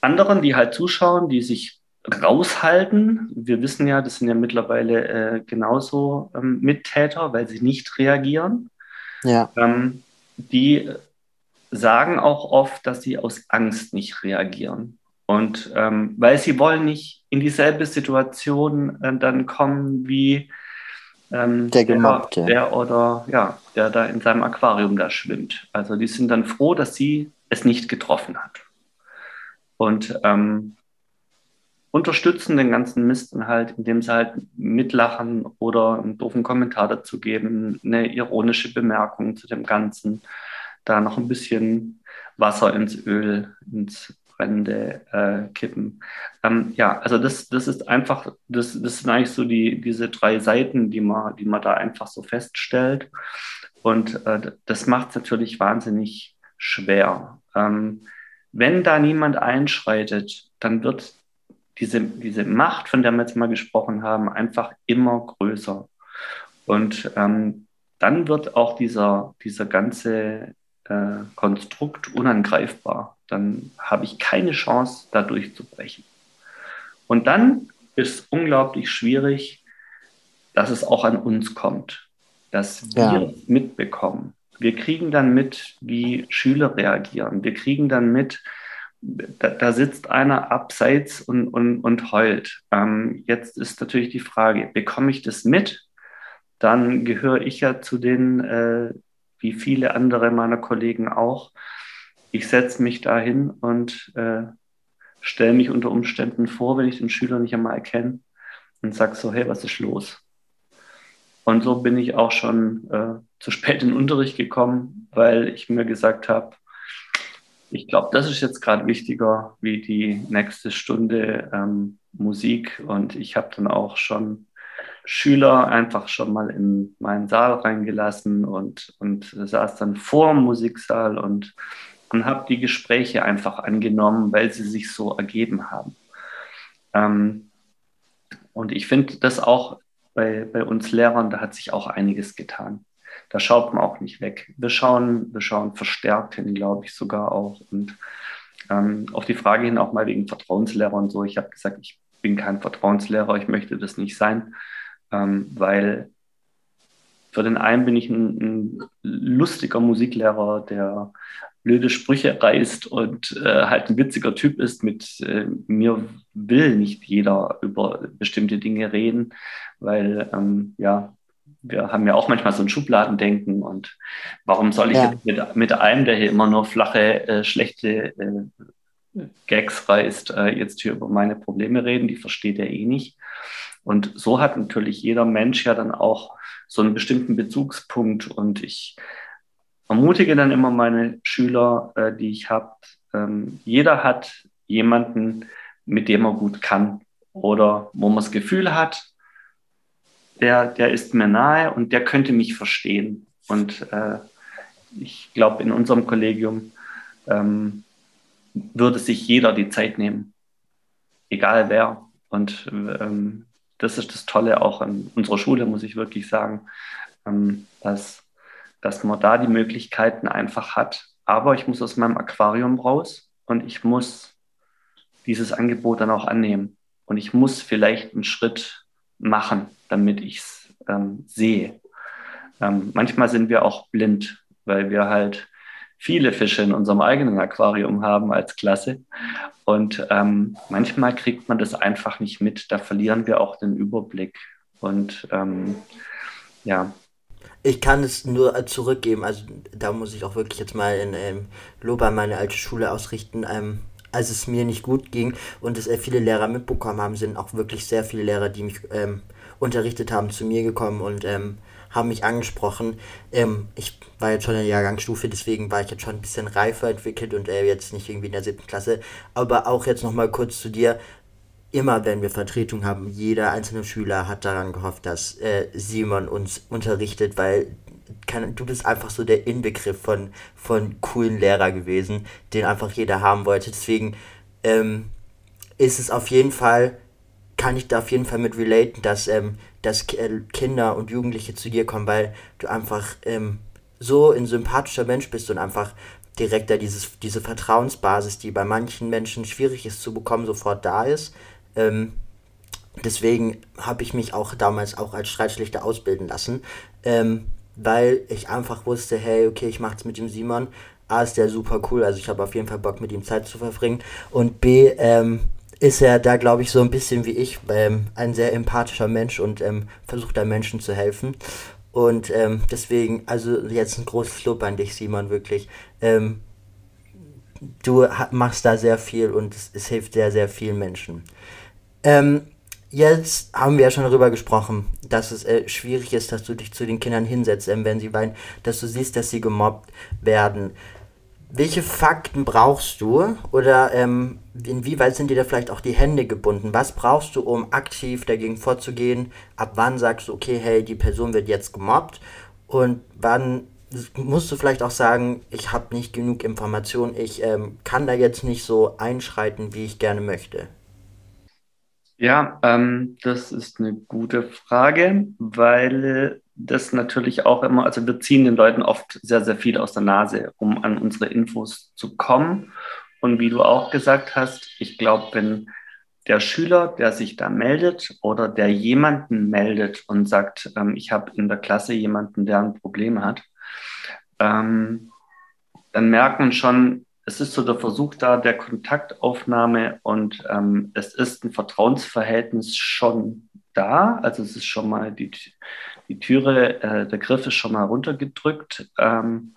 anderen, die halt zuschauen, die sich raushalten. Wir wissen ja, das sind ja mittlerweile äh, genauso ähm, Mittäter, weil sie nicht reagieren. Ja. Ähm, die sagen auch oft, dass sie aus Angst nicht reagieren. Und ähm, weil sie wollen nicht in dieselbe Situation äh, dann kommen wie ähm, der Gemobbte. Der, der, oder ja, der da in seinem Aquarium da schwimmt. Also die sind dann froh, dass sie es nicht getroffen hat. Und ähm, unterstützen den ganzen Mist dann halt, indem sie halt mitlachen oder einen doofen Kommentar dazu geben, eine ironische Bemerkung zu dem Ganzen, da noch ein bisschen Wasser ins Öl, ins Brände äh, kippen. Ähm, ja, also das, das ist einfach, das, das sind eigentlich so die, diese drei Seiten, die man, die man da einfach so feststellt. Und äh, das macht es natürlich wahnsinnig schwer. Ähm, wenn da niemand einschreitet, dann wird diese, diese Macht, von der wir jetzt mal gesprochen haben, einfach immer größer. Und ähm, dann wird auch dieser, dieser ganze äh, Konstrukt unangreifbar. Dann habe ich keine Chance, da durchzubrechen. Und dann ist unglaublich schwierig, dass es auch an uns kommt, dass wir ja. mitbekommen. Wir kriegen dann mit, wie Schüler reagieren. Wir kriegen dann mit, da, da sitzt einer abseits und, und, und heult. Ähm, jetzt ist natürlich die Frage, bekomme ich das mit? Dann gehöre ich ja zu den, äh, wie viele andere meiner Kollegen auch. Ich setze mich dahin und äh, stelle mich unter Umständen vor, wenn ich den Schüler nicht einmal erkenne und sage so, hey, was ist los? Und so bin ich auch schon äh, zu spät in den Unterricht gekommen, weil ich mir gesagt habe, ich glaube, das ist jetzt gerade wichtiger wie die nächste Stunde ähm, Musik. Und ich habe dann auch schon Schüler einfach schon mal in meinen Saal reingelassen und, und saß dann vor dem Musiksaal und, und habe die Gespräche einfach angenommen, weil sie sich so ergeben haben. Ähm, und ich finde das auch bei, bei uns Lehrern, da hat sich auch einiges getan da schaut man auch nicht weg. Wir schauen, wir schauen verstärkt hin, glaube ich sogar auch. Und ähm, auf die Frage hin auch mal wegen Vertrauenslehrer und so. Ich habe gesagt, ich bin kein Vertrauenslehrer, ich möchte das nicht sein, ähm, weil für den einen bin ich ein, ein, lustiger Musiklehrer, der blöde Sprüche reißt und äh, halt ein witziger Typ ist. Mit äh, mir will nicht jeder über bestimmte Dinge reden, weil ähm, ja wir haben ja auch manchmal so ein Schubladendenken und warum soll ich ja. jetzt mit, mit einem, der hier immer nur flache, äh, schlechte äh, Gags reißt, äh, jetzt hier über meine Probleme reden, die versteht er eh nicht. Und so hat natürlich jeder Mensch ja dann auch so einen bestimmten Bezugspunkt und ich ermutige dann immer meine Schüler, äh, die ich habe, ähm, jeder hat jemanden, mit dem er gut kann oder wo man das Gefühl hat, der, der ist mir nahe und der könnte mich verstehen. Und äh, ich glaube, in unserem Kollegium ähm, würde sich jeder die Zeit nehmen, egal wer. Und ähm, das ist das Tolle auch an unserer Schule, muss ich wirklich sagen, ähm, dass, dass man da die Möglichkeiten einfach hat. Aber ich muss aus meinem Aquarium raus und ich muss dieses Angebot dann auch annehmen. Und ich muss vielleicht einen Schritt machen, damit ich es ähm, sehe. Ähm, manchmal sind wir auch blind, weil wir halt viele Fische in unserem eigenen Aquarium haben als Klasse. Und ähm, manchmal kriegt man das einfach nicht mit. Da verlieren wir auch den Überblick. Und ähm, ja. Ich kann es nur zurückgeben. Also da muss ich auch wirklich jetzt mal in ähm, Lob an meine alte Schule ausrichten. Ähm, als es mir nicht gut ging und es viele Lehrer mitbekommen haben, sind auch wirklich sehr viele Lehrer, die mich ähm, unterrichtet haben, zu mir gekommen und ähm, haben mich angesprochen. Ähm, ich war jetzt schon in der Jahrgangsstufe, deswegen war ich jetzt schon ein bisschen reifer entwickelt und äh, jetzt nicht irgendwie in der siebten Klasse. Aber auch jetzt nochmal kurz zu dir. Immer wenn wir Vertretung haben, jeder einzelne Schüler hat daran gehofft, dass äh, Simon uns unterrichtet, weil kann, du bist einfach so der Inbegriff von, von coolen Lehrer gewesen, den einfach jeder haben wollte. Deswegen ähm, ist es auf jeden Fall, kann ich da auf jeden Fall mit relaten, dass, ähm, dass äh, Kinder und Jugendliche zu dir kommen, weil du einfach ähm, so ein sympathischer Mensch bist und einfach direkt da dieses, diese Vertrauensbasis, die bei manchen Menschen schwierig ist zu bekommen, sofort da ist. Ähm, deswegen habe ich mich auch damals auch als Streitschlichter ausbilden lassen. Ähm, weil ich einfach wusste, hey, okay, ich mach's mit dem Simon. A ist der super cool, also ich habe auf jeden Fall Bock mit ihm Zeit zu verbringen. Und B ähm, ist er da, glaube ich, so ein bisschen wie ich, ähm, ein sehr empathischer Mensch und ähm, versucht da Menschen zu helfen. Und ähm, deswegen, also jetzt ein großes Lob an dich, Simon, wirklich. Ähm, du machst da sehr viel und es, es hilft sehr, sehr vielen Menschen. Ähm, Jetzt haben wir ja schon darüber gesprochen, dass es äh, schwierig ist, dass du dich zu den Kindern hinsetzt, äh, wenn sie weinen, dass du siehst, dass sie gemobbt werden. Welche Fakten brauchst du oder ähm, inwieweit sind dir da vielleicht auch die Hände gebunden? Was brauchst du, um aktiv dagegen vorzugehen? Ab wann sagst du, okay, hey, die Person wird jetzt gemobbt? Und wann musst du vielleicht auch sagen, ich habe nicht genug Informationen, ich ähm, kann da jetzt nicht so einschreiten, wie ich gerne möchte? Ja, ähm, das ist eine gute Frage, weil das natürlich auch immer, also wir ziehen den Leuten oft sehr, sehr viel aus der Nase, um an unsere Infos zu kommen. Und wie du auch gesagt hast, ich glaube, wenn der Schüler, der sich da meldet oder der jemanden meldet und sagt, ähm, ich habe in der Klasse jemanden, der ein Problem hat, ähm, dann merkt man schon, es ist so der Versuch da der Kontaktaufnahme und ähm, es ist ein Vertrauensverhältnis schon da. Also es ist schon mal die, die Türe, äh, der Griff ist schon mal runtergedrückt. Ähm,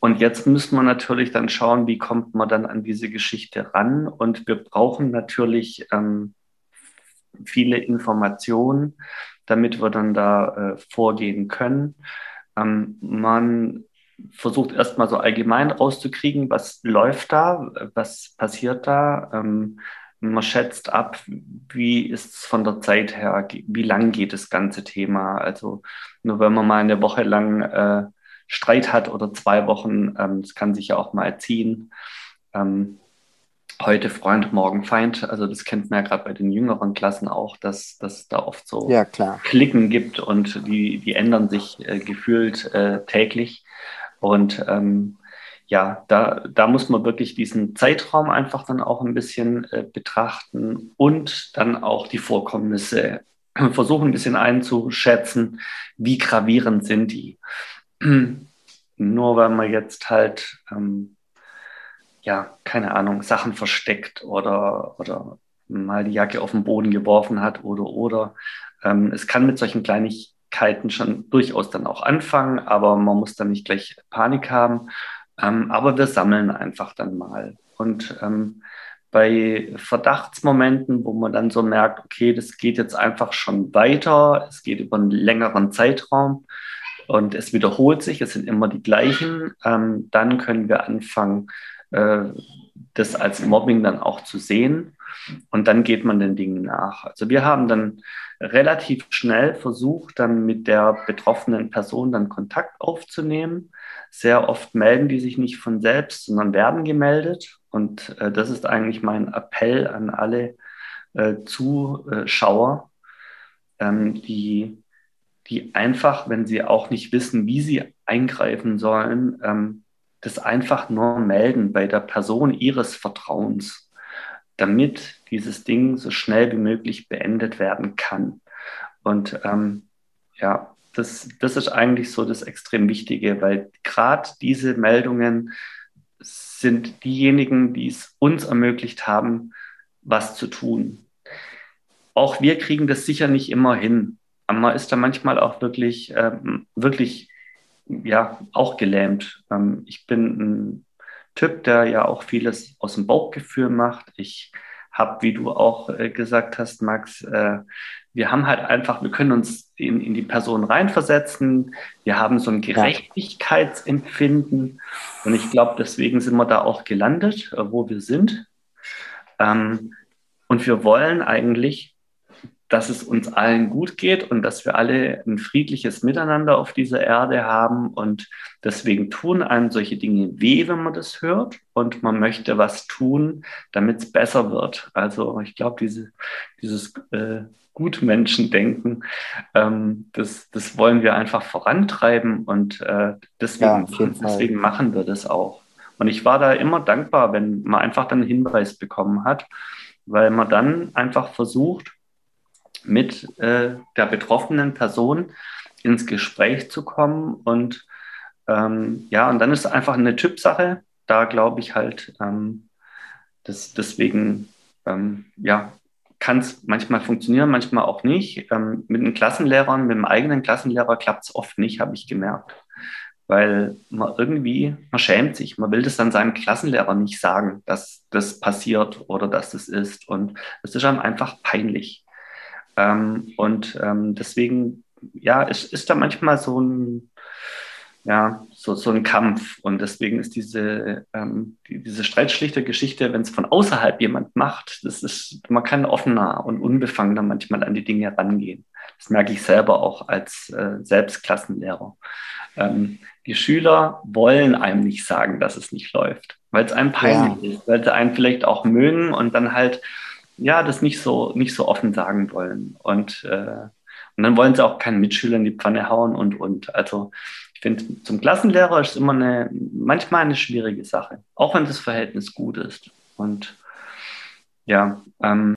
und jetzt müssen wir natürlich dann schauen, wie kommt man dann an diese Geschichte ran. Und wir brauchen natürlich ähm, viele Informationen, damit wir dann da äh, vorgehen können. Ähm, man versucht erstmal so allgemein rauszukriegen, was läuft da, was passiert da. Ähm, man schätzt ab, wie ist es von der Zeit her, wie lang geht das ganze Thema. Also nur wenn man mal eine Woche lang äh, Streit hat oder zwei Wochen, ähm, das kann sich ja auch mal ziehen. Ähm, heute Freund, morgen Feind. Also das kennt man ja gerade bei den jüngeren Klassen auch, dass es da oft so ja, Klicken gibt und die, die ändern sich äh, gefühlt äh, täglich. Und ähm, ja, da, da muss man wirklich diesen Zeitraum einfach dann auch ein bisschen äh, betrachten und dann auch die Vorkommnisse versuchen ein bisschen einzuschätzen, wie gravierend sind die. Nur weil man jetzt halt, ähm, ja, keine Ahnung, Sachen versteckt oder, oder mal die Jacke auf den Boden geworfen hat oder, oder. Ähm, es kann mit solchen Kleinigkeiten schon durchaus dann auch anfangen, aber man muss dann nicht gleich Panik haben. Ähm, aber wir sammeln einfach dann mal. Und ähm, bei Verdachtsmomenten, wo man dann so merkt, okay, das geht jetzt einfach schon weiter, es geht über einen längeren Zeitraum und es wiederholt sich, es sind immer die gleichen, ähm, dann können wir anfangen, äh, das als Mobbing dann auch zu sehen. Und dann geht man den Dingen nach. Also wir haben dann relativ schnell versucht, dann mit der betroffenen Person dann Kontakt aufzunehmen. Sehr oft melden die sich nicht von selbst, sondern werden gemeldet. Und äh, das ist eigentlich mein Appell an alle äh, Zuschauer, ähm, die, die einfach, wenn sie auch nicht wissen, wie sie eingreifen sollen, ähm, das einfach nur melden bei der Person ihres Vertrauens, damit dieses Ding so schnell wie möglich beendet werden kann. Und ähm, ja, das, das ist eigentlich so das extrem Wichtige, weil gerade diese Meldungen sind diejenigen, die es uns ermöglicht haben, was zu tun. Auch wir kriegen das sicher nicht immer hin. Man ist da manchmal auch wirklich, ähm, wirklich ja auch gelähmt. Ähm, ich bin ein Typ, der ja auch vieles aus dem Bauchgefühl macht. Ich habe, wie du auch äh, gesagt hast, Max, äh, wir haben halt einfach, wir können uns in, in die Person reinversetzen. Wir haben so ein Gerechtigkeitsempfinden. Und ich glaube, deswegen sind wir da auch gelandet, äh, wo wir sind. Ähm, und wir wollen eigentlich dass es uns allen gut geht und dass wir alle ein friedliches Miteinander auf dieser Erde haben. Und deswegen tun einem solche Dinge weh, wenn man das hört. Und man möchte was tun, damit es besser wird. Also ich glaube, diese, dieses äh, Gutmenschendenken, ähm, das, das wollen wir einfach vorantreiben. Und äh, deswegen, ja, deswegen machen wir das auch. Und ich war da immer dankbar, wenn man einfach dann einen Hinweis bekommen hat, weil man dann einfach versucht, mit äh, der betroffenen Person ins Gespräch zu kommen. Und ähm, ja, und dann ist es einfach eine Typsache. Da glaube ich halt, ähm, das, deswegen, ähm, ja, kann es manchmal funktionieren, manchmal auch nicht. Ähm, mit den Klassenlehrern, mit dem eigenen Klassenlehrer klappt es oft nicht, habe ich gemerkt. Weil man irgendwie, man schämt sich, man will das dann seinem Klassenlehrer nicht sagen, dass das passiert oder dass das ist. Und es ist einem einfach peinlich. Ähm, und ähm, deswegen, ja, es ist da manchmal so ein, ja, so, so ein Kampf. Und deswegen ist diese, ähm, die, diese streitschlichte Geschichte, wenn es von außerhalb jemand macht, das ist, man kann offener und unbefangener manchmal an die Dinge rangehen. Das merke ich selber auch als äh, Selbstklassenlehrer. Ähm, die Schüler wollen einem nicht sagen, dass es nicht läuft, weil es einem peinlich ja. ist, weil sie einen vielleicht auch mögen und dann halt ja das nicht so nicht so offen sagen wollen und äh, und dann wollen sie auch keinen Mitschüler in die Pfanne hauen und und also ich finde, zum Klassenlehrer ist immer eine, manchmal eine schwierige Sache, auch wenn das Verhältnis gut ist. Und ja. Ähm,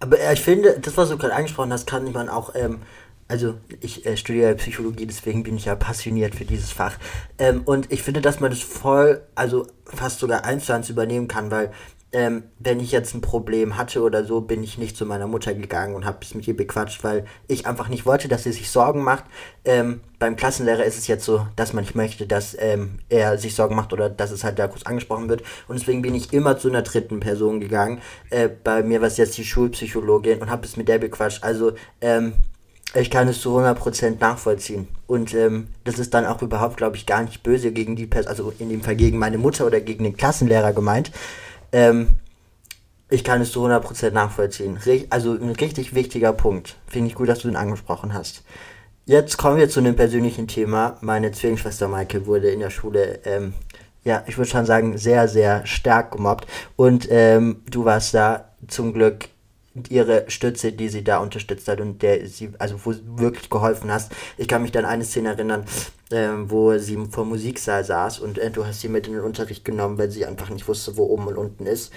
Aber äh, ich finde, das, was du gerade angesprochen hast, kann man auch, ähm, also ich äh, studiere Psychologie, deswegen bin ich ja passioniert für dieses Fach. Ähm, und ich finde, dass man das voll, also fast sogar eins zu eins übernehmen kann, weil ähm, wenn ich jetzt ein Problem hatte oder so, bin ich nicht zu meiner Mutter gegangen und habe es mit ihr bequatscht, weil ich einfach nicht wollte, dass sie sich Sorgen macht. Ähm, beim Klassenlehrer ist es jetzt so, dass man nicht möchte, dass ähm, er sich Sorgen macht oder dass es halt da kurz angesprochen wird. Und deswegen bin ich immer zu einer dritten Person gegangen. Äh, bei mir war es jetzt die Schulpsychologin und habe es mit der bequatscht. Also ähm, ich kann es zu 100% nachvollziehen. Und ähm, das ist dann auch überhaupt, glaube ich, gar nicht böse gegen die Person, also in dem Fall gegen meine Mutter oder gegen den Klassenlehrer gemeint. Ähm, ich kann es zu 100% nachvollziehen. Also ein richtig wichtiger Punkt. Finde ich gut, dass du ihn angesprochen hast. Jetzt kommen wir zu einem persönlichen Thema. Meine Zwillingsschwester Maike wurde in der Schule, ähm, ja, ich würde schon sagen, sehr, sehr stark gemobbt. Und ähm, du warst da zum Glück ihre Stütze, die sie da unterstützt hat und der sie, also wo wirklich geholfen hast. Ich kann mich dann an eine Szene erinnern, äh, wo sie vor Musiksaal saß und äh, du hast sie mit in den Unterricht genommen, weil sie einfach nicht wusste, wo oben und unten ist.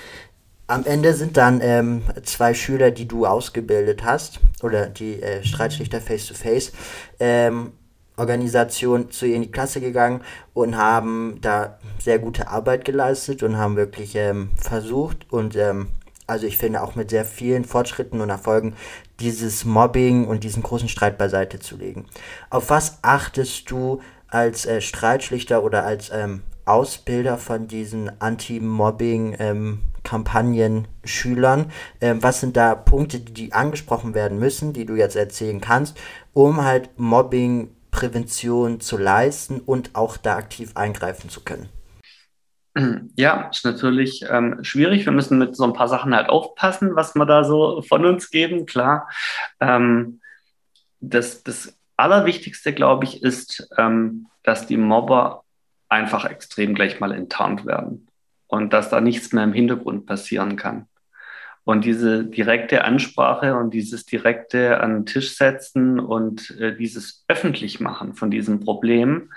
Am Ende sind dann ähm, zwei Schüler, die du ausgebildet hast, oder die äh, Streitschlichter Face-to-Face, ähm, Organisation zu ihr in die Klasse gegangen und haben da sehr gute Arbeit geleistet und haben wirklich ähm, versucht und ähm, also ich finde auch mit sehr vielen Fortschritten und Erfolgen, dieses Mobbing und diesen großen Streit beiseite zu legen. Auf was achtest du als äh, Streitschlichter oder als ähm, Ausbilder von diesen Anti-Mobbing-Kampagnen ähm? Ähm, was sind da Punkte, die angesprochen werden müssen, die du jetzt erzählen kannst, um halt Mobbing-Prävention zu leisten und auch da aktiv eingreifen zu können? Ja, ist natürlich ähm, schwierig. Wir müssen mit so ein paar Sachen halt aufpassen, was wir da so von uns geben, klar. Ähm, das, das Allerwichtigste, glaube ich, ist, ähm, dass die Mobber einfach extrem gleich mal enttarnt werden und dass da nichts mehr im Hintergrund passieren kann. Und diese direkte Ansprache und dieses direkte an den Tisch setzen und äh, dieses öffentlich machen von diesem Problem,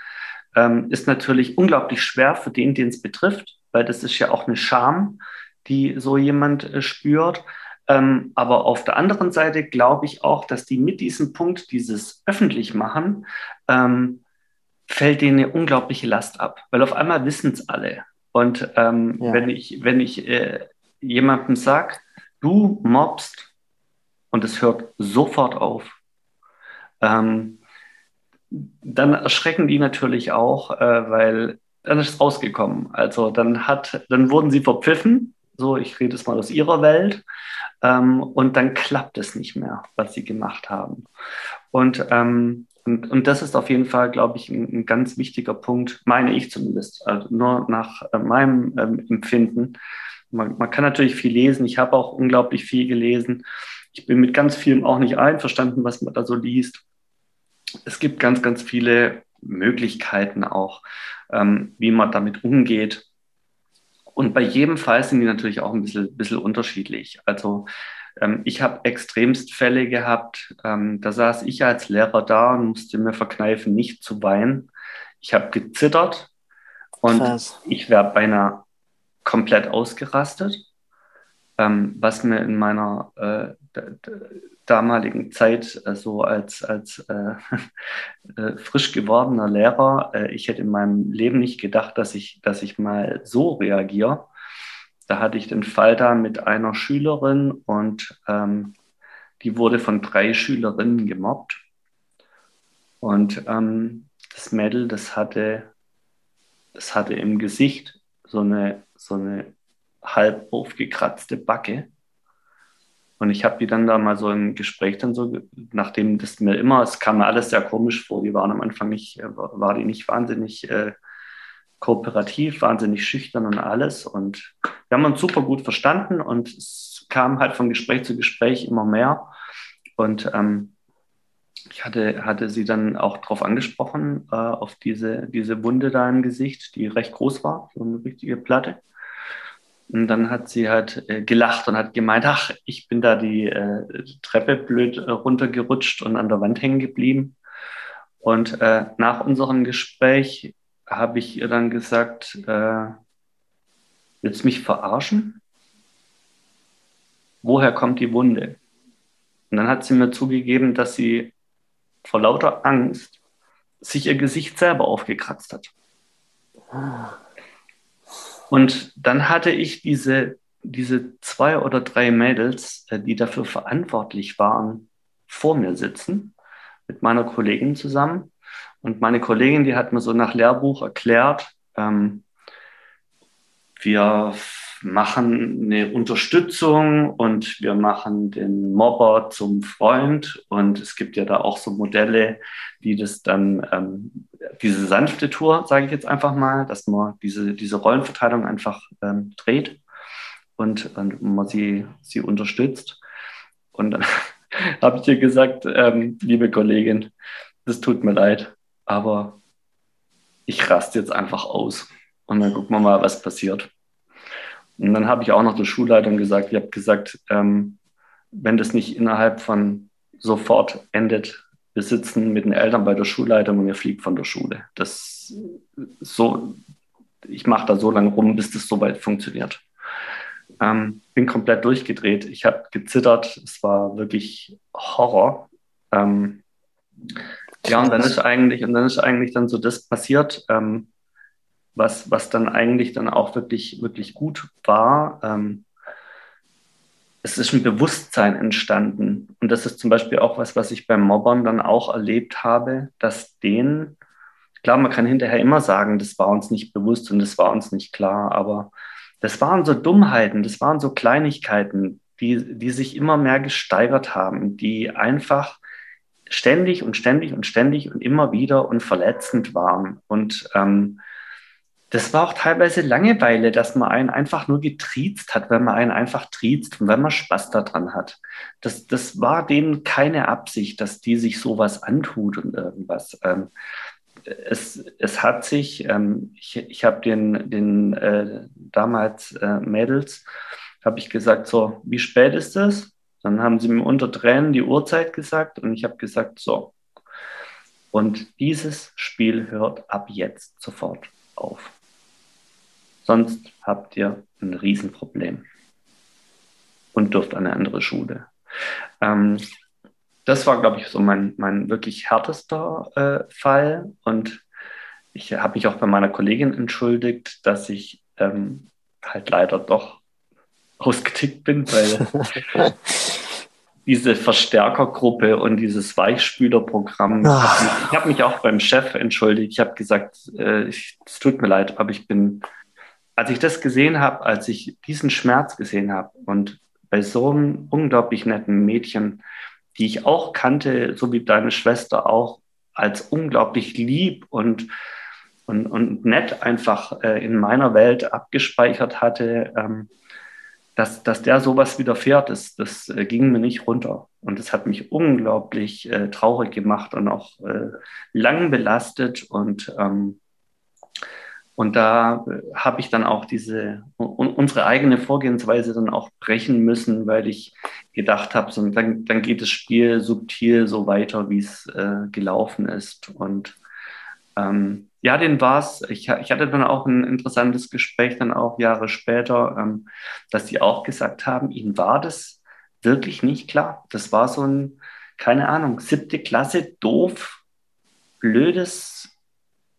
ähm, ist natürlich unglaublich schwer für den, den es betrifft, weil das ist ja auch eine Scham, die so jemand äh, spürt. Ähm, aber auf der anderen Seite glaube ich auch, dass die mit diesem Punkt, dieses öffentlich machen, ähm, fällt denen eine unglaubliche Last ab, weil auf einmal wissen es alle. Und ähm, ja. wenn ich, wenn ich äh, jemandem sage, du mobst und es hört sofort auf, ähm, dann erschrecken die natürlich auch, äh, weil dann ist es rausgekommen. Also dann hat, dann wurden sie verpfiffen. So, ich rede es mal aus ihrer Welt. Ähm, und dann klappt es nicht mehr, was sie gemacht haben. Und, ähm, und, und das ist auf jeden Fall, glaube ich, ein, ein, ganz wichtiger Punkt, meine ich zumindest, also nur nach äh, meinem ähm, Empfinden. Man, man kann natürlich viel lesen. Ich habe auch unglaublich viel gelesen. Ich bin mit ganz vielem auch nicht einverstanden, was man da so liest es gibt ganz, ganz viele Möglichkeiten auch, ähm, wie man damit umgeht. Und bei jedem Fall sind die natürlich auch ein bisschen, bisschen unterschiedlich. Also ähm, ich habe extremst Fälle gehabt, ähm, da saß ich als Lehrer da und musste mir verkneifen, nicht zu weinen. Ich habe gezittert und Krass. ich wäre beinahe komplett ausgerastet, ähm, was mir in meiner äh, damaligen Zeit äh, so als, als äh, äh, frisch gewordener Lehrer, äh, ich hätte in meinem Leben nicht gedacht, dass ich, dass ich mal so reagiere. Da hatte ich den Fall da mit einer Schülerin und ähm, die wurde von drei Schülerinnen gemobbt. Und ähm, das Mädel, das hatte, das hatte im Gesicht so eine, so eine halb aufgekratzte Backe. Und ich habe die dann da mal so im Gespräch dann so, nachdem das mir immer, es kam mir alles sehr komisch vor, die waren am Anfang nicht, äh, war die nicht wahnsinnig äh, kooperativ, wahnsinnig schüchtern und alles. Und wir haben uns super gut verstanden und es kam halt von Gespräch zu Gespräch immer mehr. Und ähm, ich hatte, hatte sie dann auch darauf angesprochen, äh, auf diese, diese Wunde da im Gesicht, die recht groß war, so eine richtige Platte. Und dann hat sie halt äh, gelacht und hat gemeint, ach, ich bin da die äh, Treppe blöd äh, runtergerutscht und an der Wand hängen geblieben. Und äh, nach unserem Gespräch habe ich ihr dann gesagt, äh, willst du mich verarschen? Woher kommt die Wunde? Und dann hat sie mir zugegeben, dass sie vor lauter Angst sich ihr Gesicht selber aufgekratzt hat. Und dann hatte ich diese, diese zwei oder drei Mädels, äh, die dafür verantwortlich waren, vor mir sitzen, mit meiner Kollegin zusammen. Und meine Kollegin, die hat mir so nach Lehrbuch erklärt, ähm, wir machen eine Unterstützung und wir machen den Mobber zum Freund. Und es gibt ja da auch so Modelle, die das dann, ähm, diese sanfte Tour, sage ich jetzt einfach mal, dass man diese, diese Rollenverteilung einfach ähm, dreht und, und man sie, sie unterstützt. Und dann habe ich dir gesagt, ähm, liebe Kollegin, das tut mir leid, aber ich raste jetzt einfach aus. Und dann gucken wir mal, was passiert. Und dann habe ich auch noch der Schulleitung gesagt, ich habe gesagt, ähm, wenn das nicht innerhalb von sofort endet, wir sitzen mit den Eltern bei der Schulleitung und ihr fliegt von der Schule. Das so, ich mache da so lange rum, bis das soweit funktioniert. Ähm, bin komplett durchgedreht. Ich habe gezittert. Es war wirklich Horror. Ähm, ja, und dann ist eigentlich, und dann ist eigentlich dann so das passiert. Ähm, was, was dann eigentlich dann auch wirklich, wirklich gut war. Ähm, es ist ein Bewusstsein entstanden. Und das ist zum Beispiel auch was, was ich beim Mobbern dann auch erlebt habe, dass denen, klar, man kann hinterher immer sagen, das war uns nicht bewusst und das war uns nicht klar, aber das waren so Dummheiten, das waren so Kleinigkeiten, die, die sich immer mehr gesteigert haben, die einfach ständig und ständig und ständig und immer wieder und verletzend waren. Und ähm, das war auch teilweise Langeweile, dass man einen einfach nur getriezt hat, wenn man einen einfach triezt und wenn man Spaß daran hat. Das, das war denen keine Absicht, dass die sich sowas antut und irgendwas. Ähm, es, es hat sich, ähm, ich, ich habe den, den äh, damals äh, Mädels, habe ich gesagt, so, wie spät ist es? Dann haben sie mir unter Tränen die Uhrzeit gesagt und ich habe gesagt, so. Und dieses Spiel hört ab jetzt sofort auf. Sonst habt ihr ein Riesenproblem und dürft an eine andere Schule. Ähm, das war, glaube ich, so mein, mein wirklich härtester äh, Fall. Und ich habe mich auch bei meiner Kollegin entschuldigt, dass ich ähm, halt leider doch ausgetickt bin, weil diese Verstärkergruppe und dieses Weichspülerprogramm. Ach. Ich habe mich auch beim Chef entschuldigt. Ich habe gesagt, äh, es tut mir leid, aber ich bin als ich das gesehen habe, als ich diesen Schmerz gesehen habe und bei so einem unglaublich netten Mädchen, die ich auch kannte, so wie deine Schwester auch, als unglaublich lieb und, und, und nett einfach äh, in meiner Welt abgespeichert hatte, ähm, dass, dass der sowas widerfährt, das, das äh, ging mir nicht runter. Und das hat mich unglaublich äh, traurig gemacht und auch äh, lang belastet und ähm, und da äh, habe ich dann auch diese unsere eigene Vorgehensweise dann auch brechen müssen, weil ich gedacht habe, so, dann, dann geht das Spiel subtil so weiter, wie es äh, gelaufen ist. Und ähm, ja, den war es. Ich, ich, hatte dann auch ein interessantes Gespräch, dann auch Jahre später, ähm, dass die auch gesagt haben, ihnen war das wirklich nicht klar. Das war so ein, keine Ahnung, siebte Klasse, doof, blödes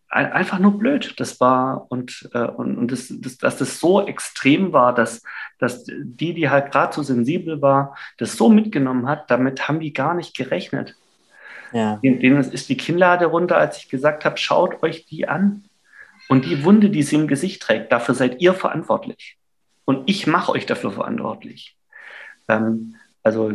einfach nur blöd. Das war und, äh, und, und das, das, dass das so extrem war, dass, dass die, die halt gerade so sensibel war, das so mitgenommen hat, damit haben die gar nicht gerechnet. Ja. Denen ist die Kinnlade runter, als ich gesagt habe, schaut euch die an. Und die Wunde, die sie im Gesicht trägt, dafür seid ihr verantwortlich. Und ich mache euch dafür verantwortlich. Ähm, also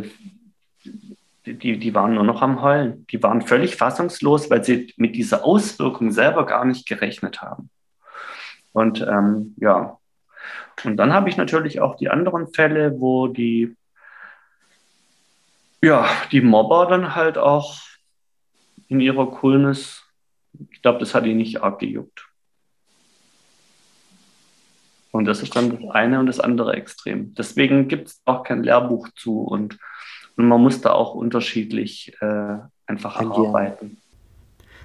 die, die waren nur noch am Heulen. Die waren völlig fassungslos, weil sie mit dieser Auswirkung selber gar nicht gerechnet haben. Und ähm, ja, und dann habe ich natürlich auch die anderen Fälle, wo die, ja, die Mobber dann halt auch in ihrer Coolness. Ich glaube, das hat ihn nicht arg gejuckt. Und das ist dann das eine und das andere Extrem. Deswegen gibt es auch kein Lehrbuch zu und, und, man muss da auch unterschiedlich äh, einfach Agieren. arbeiten.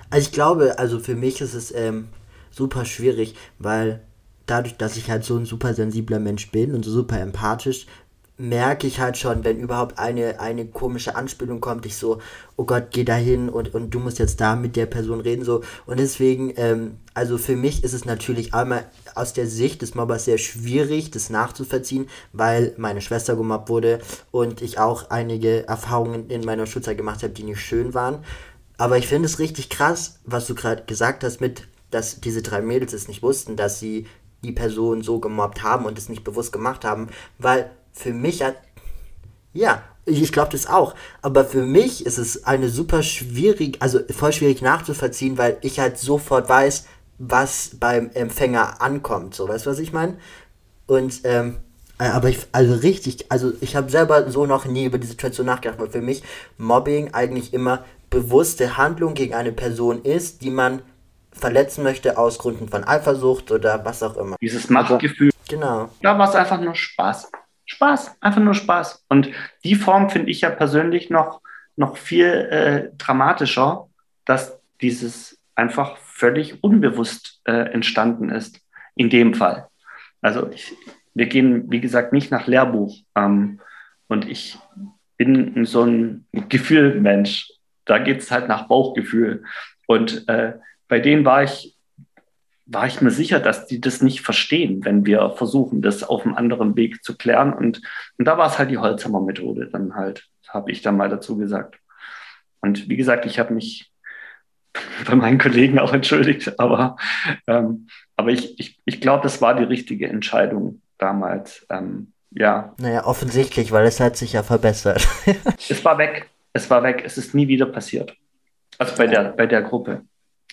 Also ich glaube, also für mich ist es ähm, super schwierig, weil dadurch, dass ich halt so ein super sensibler Mensch bin und so super empathisch, merke ich halt schon, wenn überhaupt eine, eine komische Anspielung kommt, ich so, oh Gott, geh da hin und, und du musst jetzt da mit der Person reden, so. Und deswegen, ähm, also für mich ist es natürlich einmal aus der Sicht des Mobbers sehr schwierig, das nachzuvollziehen, weil meine Schwester gemobbt wurde und ich auch einige Erfahrungen in meiner Schulzeit gemacht habe, die nicht schön waren. Aber ich finde es richtig krass, was du gerade gesagt hast mit, dass diese drei Mädels es nicht wussten, dass sie die Person so gemobbt haben und es nicht bewusst gemacht haben, weil für mich hat. Ja, ich glaube das auch. Aber für mich ist es eine super schwierig, also voll schwierig nachzuvollziehen, weil ich halt sofort weiß, was beim Empfänger ankommt. So, weißt du, was ich meine? Und, ähm, äh, aber ich, also richtig, also ich habe selber so noch nie über die Situation nachgedacht, weil für mich Mobbing eigentlich immer bewusste Handlung gegen eine Person ist, die man verletzen möchte aus Gründen von Eifersucht oder was auch immer. Dieses Machtgefühl. Genau. Da war es einfach nur Spaß. Spaß, einfach nur Spaß. Und die Form finde ich ja persönlich noch, noch viel äh, dramatischer, dass dieses einfach völlig unbewusst äh, entstanden ist, in dem Fall. Also ich, wir gehen, wie gesagt, nicht nach Lehrbuch. Ähm, und ich bin so ein Gefühlmensch. Da geht es halt nach Bauchgefühl. Und äh, bei denen war ich war ich mir sicher, dass die das nicht verstehen, wenn wir versuchen, das auf einem anderen Weg zu klären. Und, und da war es halt die Holzhammer-Methode dann halt, habe ich dann mal dazu gesagt. Und wie gesagt, ich habe mich bei meinen Kollegen auch entschuldigt, aber, ähm, aber ich, ich, ich glaube, das war die richtige Entscheidung damals. Ähm, ja. Naja, offensichtlich, weil es hat sich ja verbessert. es war weg. Es war weg. Es ist nie wieder passiert. Also bei der, bei der Gruppe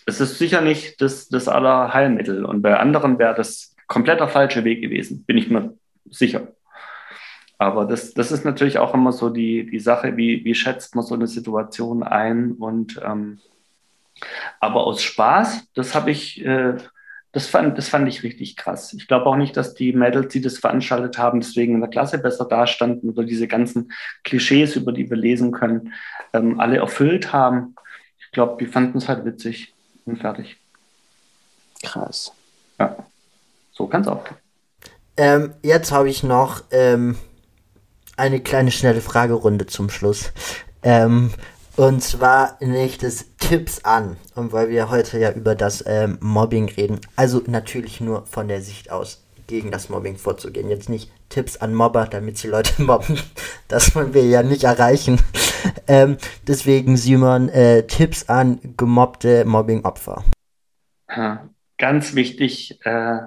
es ist sicher nicht das, das aller Heilmittel. Und bei anderen wäre das kompletter falsche Weg gewesen, bin ich mir sicher. Aber das, das ist natürlich auch immer so die, die Sache, wie, wie schätzt man so eine Situation ein. Und ähm, aber aus Spaß, das habe ich, äh, das fand, das fand ich richtig krass. Ich glaube auch nicht, dass die Mädels, die das veranstaltet haben, deswegen in der Klasse besser dastanden oder diese ganzen Klischees, über die wir lesen können, ähm, alle erfüllt haben. Ich glaube, die fanden es halt witzig und fertig. Krass. Ja, so kann es auch. Ähm, jetzt habe ich noch ähm, eine kleine schnelle Fragerunde zum Schluss. Ähm, und zwar nicht das Tipps an. Und weil wir heute ja über das ähm, Mobbing reden. Also natürlich nur von der Sicht aus, gegen das Mobbing vorzugehen. Jetzt nicht Tipps an Mobber, damit sie Leute mobben. Das wollen wir ja nicht erreichen. Ähm, deswegen, Simon, äh, Tipps an gemobbte Mobbing-Opfer. Ganz wichtig, äh,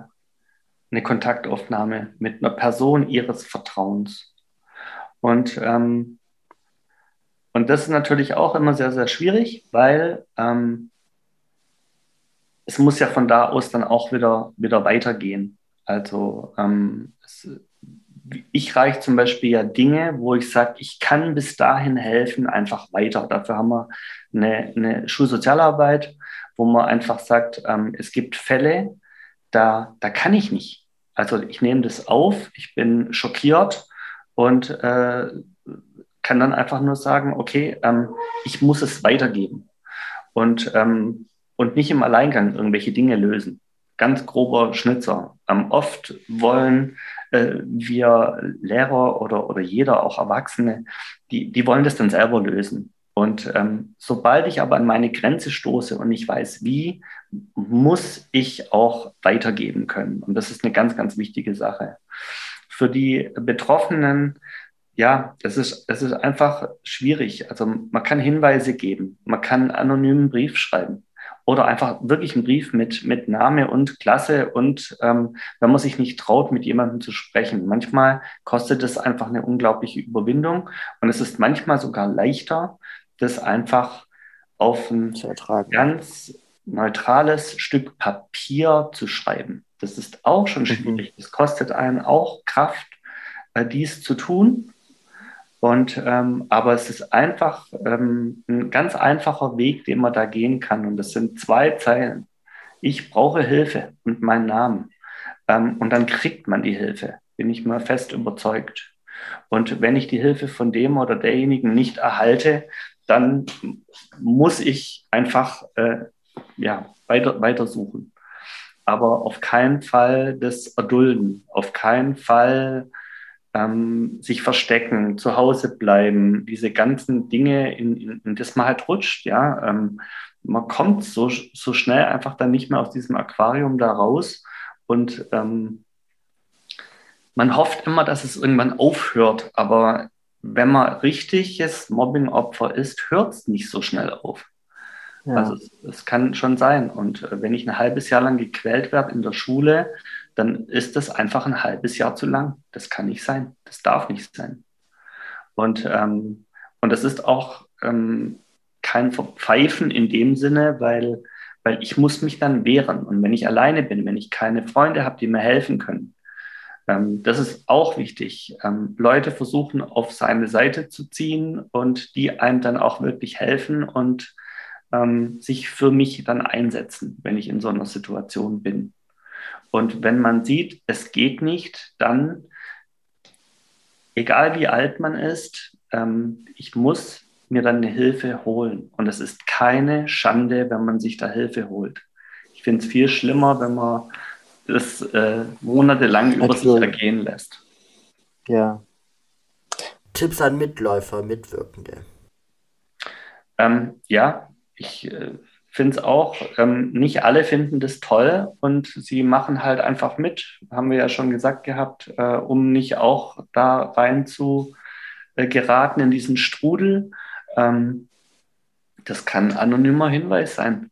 eine Kontaktaufnahme mit einer Person ihres Vertrauens. Und, ähm, und das ist natürlich auch immer sehr, sehr schwierig, weil ähm, es muss ja von da aus dann auch wieder, wieder weitergehen. Also ähm, es, ich reiche zum Beispiel ja Dinge, wo ich sage, ich kann bis dahin helfen, einfach weiter. Dafür haben wir eine, eine Schulsozialarbeit, wo man einfach sagt, ähm, es gibt Fälle, da, da kann ich nicht. Also ich nehme das auf, ich bin schockiert und äh, kann dann einfach nur sagen, okay, ähm, ich muss es weitergeben und, ähm, und nicht im Alleingang irgendwelche Dinge lösen. Ganz grober Schnitzer. Ähm, oft wollen äh, wir Lehrer oder, oder jeder, auch Erwachsene, die, die wollen das dann selber lösen. Und ähm, sobald ich aber an meine Grenze stoße und ich weiß, wie, muss ich auch weitergeben können. Und das ist eine ganz, ganz wichtige Sache. Für die Betroffenen, ja, das ist, das ist einfach schwierig. Also man kann Hinweise geben, man kann einen anonymen Brief schreiben oder einfach wirklich einen Brief mit, mit Name und Klasse und ähm, wenn man sich nicht traut, mit jemandem zu sprechen. Manchmal kostet es einfach eine unglaubliche Überwindung und es ist manchmal sogar leichter, das einfach auf ein ganz neutrales Stück Papier zu schreiben. Das ist auch schon mhm. schwierig. Es kostet einen auch Kraft, äh, dies zu tun. Und ähm, aber es ist einfach ähm, ein ganz einfacher Weg, den man da gehen kann. Und das sind zwei Zeilen. Ich brauche Hilfe und meinen Namen. Ähm, und dann kriegt man die Hilfe, bin ich mal fest überzeugt. Und wenn ich die Hilfe von dem oder derjenigen nicht erhalte, dann muss ich einfach äh, ja, weiter, weiter suchen. Aber auf keinen Fall das erdulden, auf keinen Fall ähm, sich verstecken, zu Hause bleiben, diese ganzen Dinge, in, in, in das man halt rutscht, ja. Ähm, man kommt so, so schnell einfach dann nicht mehr aus diesem Aquarium da raus und ähm, man hofft immer, dass es irgendwann aufhört, aber wenn man richtiges Mobbing-Opfer ist, hört es nicht so schnell auf. Ja. Also es, es, kann schon sein. Und äh, wenn ich ein halbes Jahr lang gequält werde in der Schule, dann ist das einfach ein halbes Jahr zu lang. Das kann nicht sein. Das darf nicht sein. Und, ähm, und das ist auch ähm, kein Verpfeifen in dem Sinne, weil, weil ich muss mich dann wehren. Und wenn ich alleine bin, wenn ich keine Freunde habe, die mir helfen können, ähm, das ist auch wichtig. Ähm, Leute versuchen, auf seine Seite zu ziehen und die einem dann auch wirklich helfen und ähm, sich für mich dann einsetzen, wenn ich in so einer Situation bin. Und wenn man sieht, es geht nicht, dann, egal wie alt man ist, ähm, ich muss mir dann eine Hilfe holen. Und es ist keine Schande, wenn man sich da Hilfe holt. Ich finde es viel schlimmer, wenn man das äh, monatelang über sich ergehen lässt. Ja. Tipps an Mitläufer, Mitwirkende. Ähm, ja, ich äh, finde es auch, ähm, nicht alle finden das toll und sie machen halt einfach mit, haben wir ja schon gesagt gehabt, äh, um nicht auch da rein zu äh, geraten in diesen Strudel. Ähm, das kann ein anonymer Hinweis sein.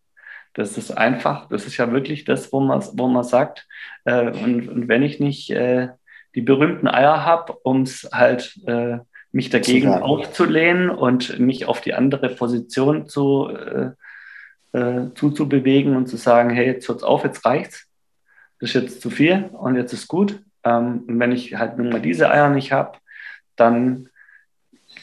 Das ist einfach, das ist ja wirklich das, wo man, wo man sagt, äh, und, und, wenn ich nicht äh, die berühmten Eier habe, um es halt äh, mich dagegen aufzulehnen und mich auf die andere Position zu äh, äh, zuzubewegen und zu sagen, hey, jetzt hört's auf, jetzt reicht's. Das ist jetzt zu viel und jetzt ist gut. Ähm, und wenn ich halt nun mal diese Eier nicht habe, dann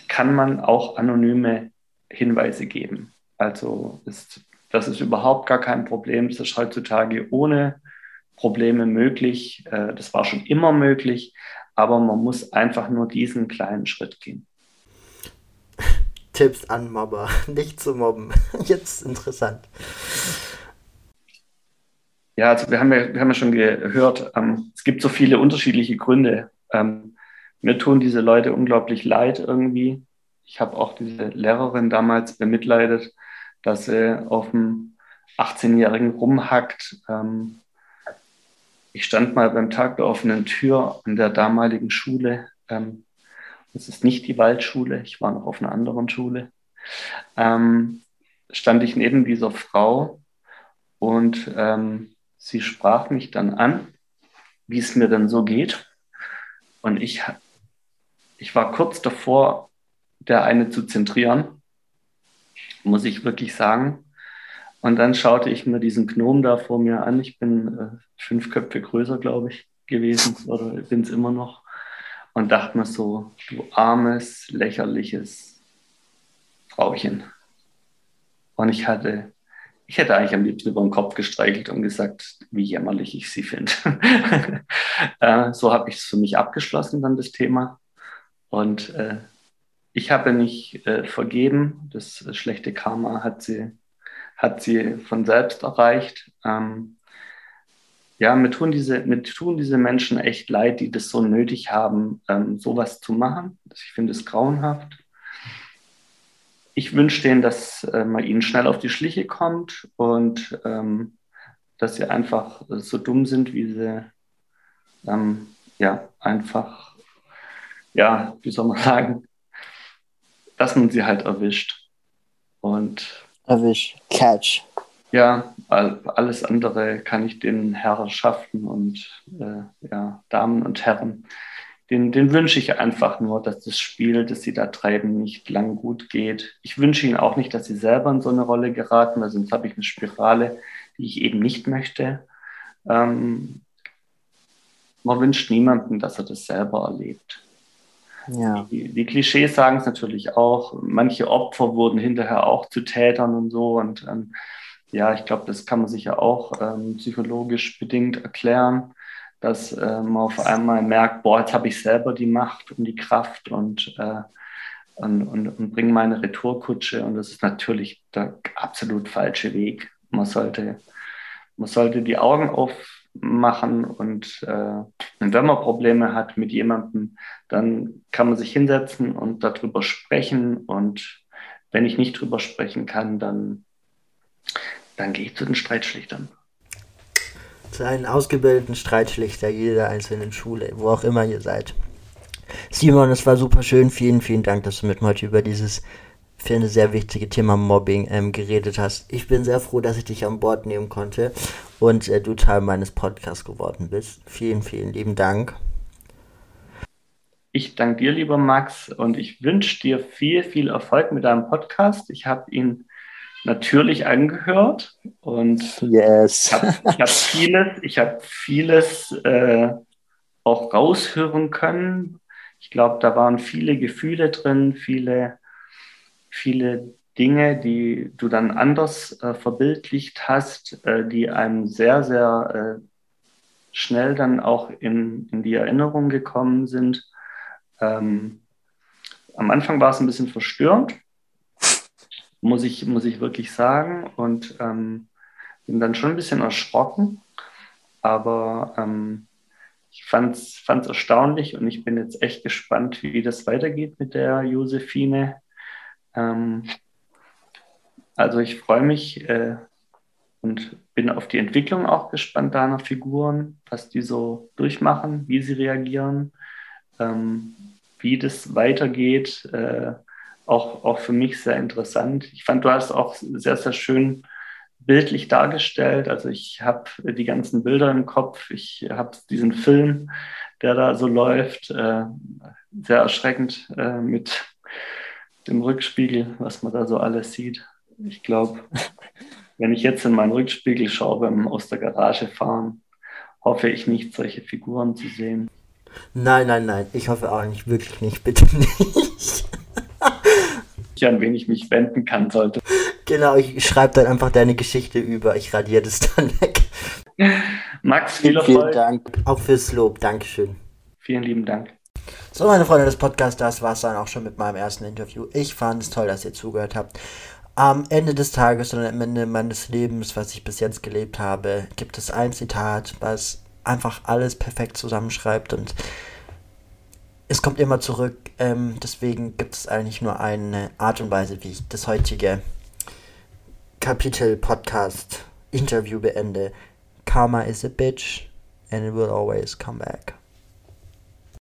kann man auch anonyme Hinweise geben. Also ist, das ist überhaupt gar kein Problem. Das ist heutzutage ohne Probleme möglich. Äh, das war schon immer möglich, aber man muss einfach nur diesen kleinen Schritt gehen. Tipps an Mobber, nicht zu mobben. Jetzt interessant. Ja, also wir haben ja, wir haben ja schon gehört, ähm, es gibt so viele unterschiedliche Gründe. Ähm, mir tun diese Leute unglaublich leid irgendwie. Ich habe auch diese Lehrerin damals bemitleidet, dass sie auf dem 18-Jährigen rumhackt. Ähm, ich stand mal beim Tag der offenen Tür an der damaligen Schule. Ähm, das ist nicht die Waldschule, ich war noch auf einer anderen Schule, ähm, stand ich neben dieser Frau und ähm, sie sprach mich dann an, wie es mir dann so geht. Und ich, ich war kurz davor, der eine zu zentrieren, muss ich wirklich sagen. Und dann schaute ich mir diesen Gnom da vor mir an. Ich bin äh, fünf Köpfe größer, glaube ich, gewesen oder bin es immer noch und dachte mir so, du armes, lächerliches Frauchen. Und ich hatte, ich hätte eigentlich am liebsten über den Kopf gestreichelt und gesagt, wie jämmerlich ich sie finde. äh, so habe ich es für mich abgeschlossen, dann das Thema. Und äh, ich habe nicht äh, vergeben. Das schlechte Karma hat sie, hat sie von selbst erreicht. Ähm, ja, mir tun, diese, mir tun diese Menschen echt leid, die das so nötig haben, ähm, sowas zu machen. Ich finde es grauenhaft. Ich wünsche denen, dass äh, man ihnen schnell auf die Schliche kommt und ähm, dass sie einfach so dumm sind, wie sie ähm, ja einfach, ja, wie soll man sagen, dass man sie halt erwischt. Und erwischt, catch ja, alles andere kann ich den Herrschaften und äh, ja, Damen und Herren, den, den wünsche ich einfach nur, dass das Spiel, das sie da treiben, nicht lang gut geht. Ich wünsche ihnen auch nicht, dass sie selber in so eine Rolle geraten, weil sonst habe ich eine Spirale, die ich eben nicht möchte. Ähm, man wünscht niemandem, dass er das selber erlebt. ja. die, die, Klischees sagen es natürlich auch. Manche Opfer wurden hinterher auch zu Tätern und so. Und ähm, ja, ich glaube, das kann man sich ja auch ähm, psychologisch bedingt erklären, dass äh, man auf einmal merkt, boah, jetzt habe ich selber die Macht und die Kraft und, äh, und, und, und bringe meine Retourkutsche. Und das ist natürlich der absolut falsche Weg. Man sollte, man sollte die Augen aufmachen und, äh, und wenn man Probleme hat mit jemandem, dann kann man sich hinsetzen und darüber sprechen. Und wenn ich nicht drüber sprechen kann, dann, dann gehe ich zu den Streitschlichtern. Zu einem ausgebildeten Streitschlichter jeder einzelnen Schule, wo auch immer ihr seid. Simon, es war super schön. Vielen, vielen Dank, dass du mit mir heute über dieses für eine sehr wichtige Thema Mobbing ähm, geredet hast. Ich bin sehr froh, dass ich dich an Bord nehmen konnte und äh, du Teil meines Podcasts geworden bist. Vielen, vielen lieben Dank. Ich danke dir, lieber Max, und ich wünsche dir viel, viel Erfolg mit deinem Podcast. Ich habe ihn natürlich angehört und yes. ich habe hab vieles, ich habe vieles äh, auch raushören können. Ich glaube, da waren viele Gefühle drin, viele viele Dinge, die du dann anders äh, verbildlicht hast, äh, die einem sehr, sehr äh, schnell dann auch in, in die Erinnerung gekommen sind. Ähm, am Anfang war es ein bisschen verstörend, muss ich, muss ich wirklich sagen, und ähm, bin dann schon ein bisschen erschrocken, aber ähm, ich fand es erstaunlich und ich bin jetzt echt gespannt, wie das weitergeht mit der Josephine. Ähm, also ich freue mich äh, und bin auf die Entwicklung auch gespannt deiner Figuren, was die so durchmachen, wie sie reagieren, ähm, wie das weitergeht. Äh, auch, auch für mich sehr interessant. Ich fand, du hast auch sehr, sehr schön bildlich dargestellt. Also ich habe die ganzen Bilder im Kopf. Ich habe diesen Film, der da so läuft, äh, sehr erschreckend äh, mit dem Rückspiegel, was man da so alles sieht. Ich glaube, wenn ich jetzt in meinen Rückspiegel schaue beim aus der Garage fahren, hoffe ich nicht, solche Figuren zu sehen. Nein, nein, nein, ich hoffe auch nicht, wirklich nicht, bitte nicht. An wen ich mich wenden kann sollte. Genau, ich schreibe dann einfach deine Geschichte über, ich radiere das dann weg. Max, viel Erfolg. Vielen Dank, auch fürs Lob, Dankeschön. Vielen lieben Dank. So, meine Freunde des Podcasts, das war es dann auch schon mit meinem ersten Interview. Ich fand es toll, dass ihr zugehört habt. Am Ende des Tages und am Ende meines Lebens, was ich bis jetzt gelebt habe, gibt es ein Zitat, was einfach alles perfekt zusammenschreibt und es kommt immer zurück. Ähm, deswegen gibt es eigentlich nur eine Art und Weise, wie ich das heutige Kapitel Podcast Interview beende. Karma is a bitch and it will always come back.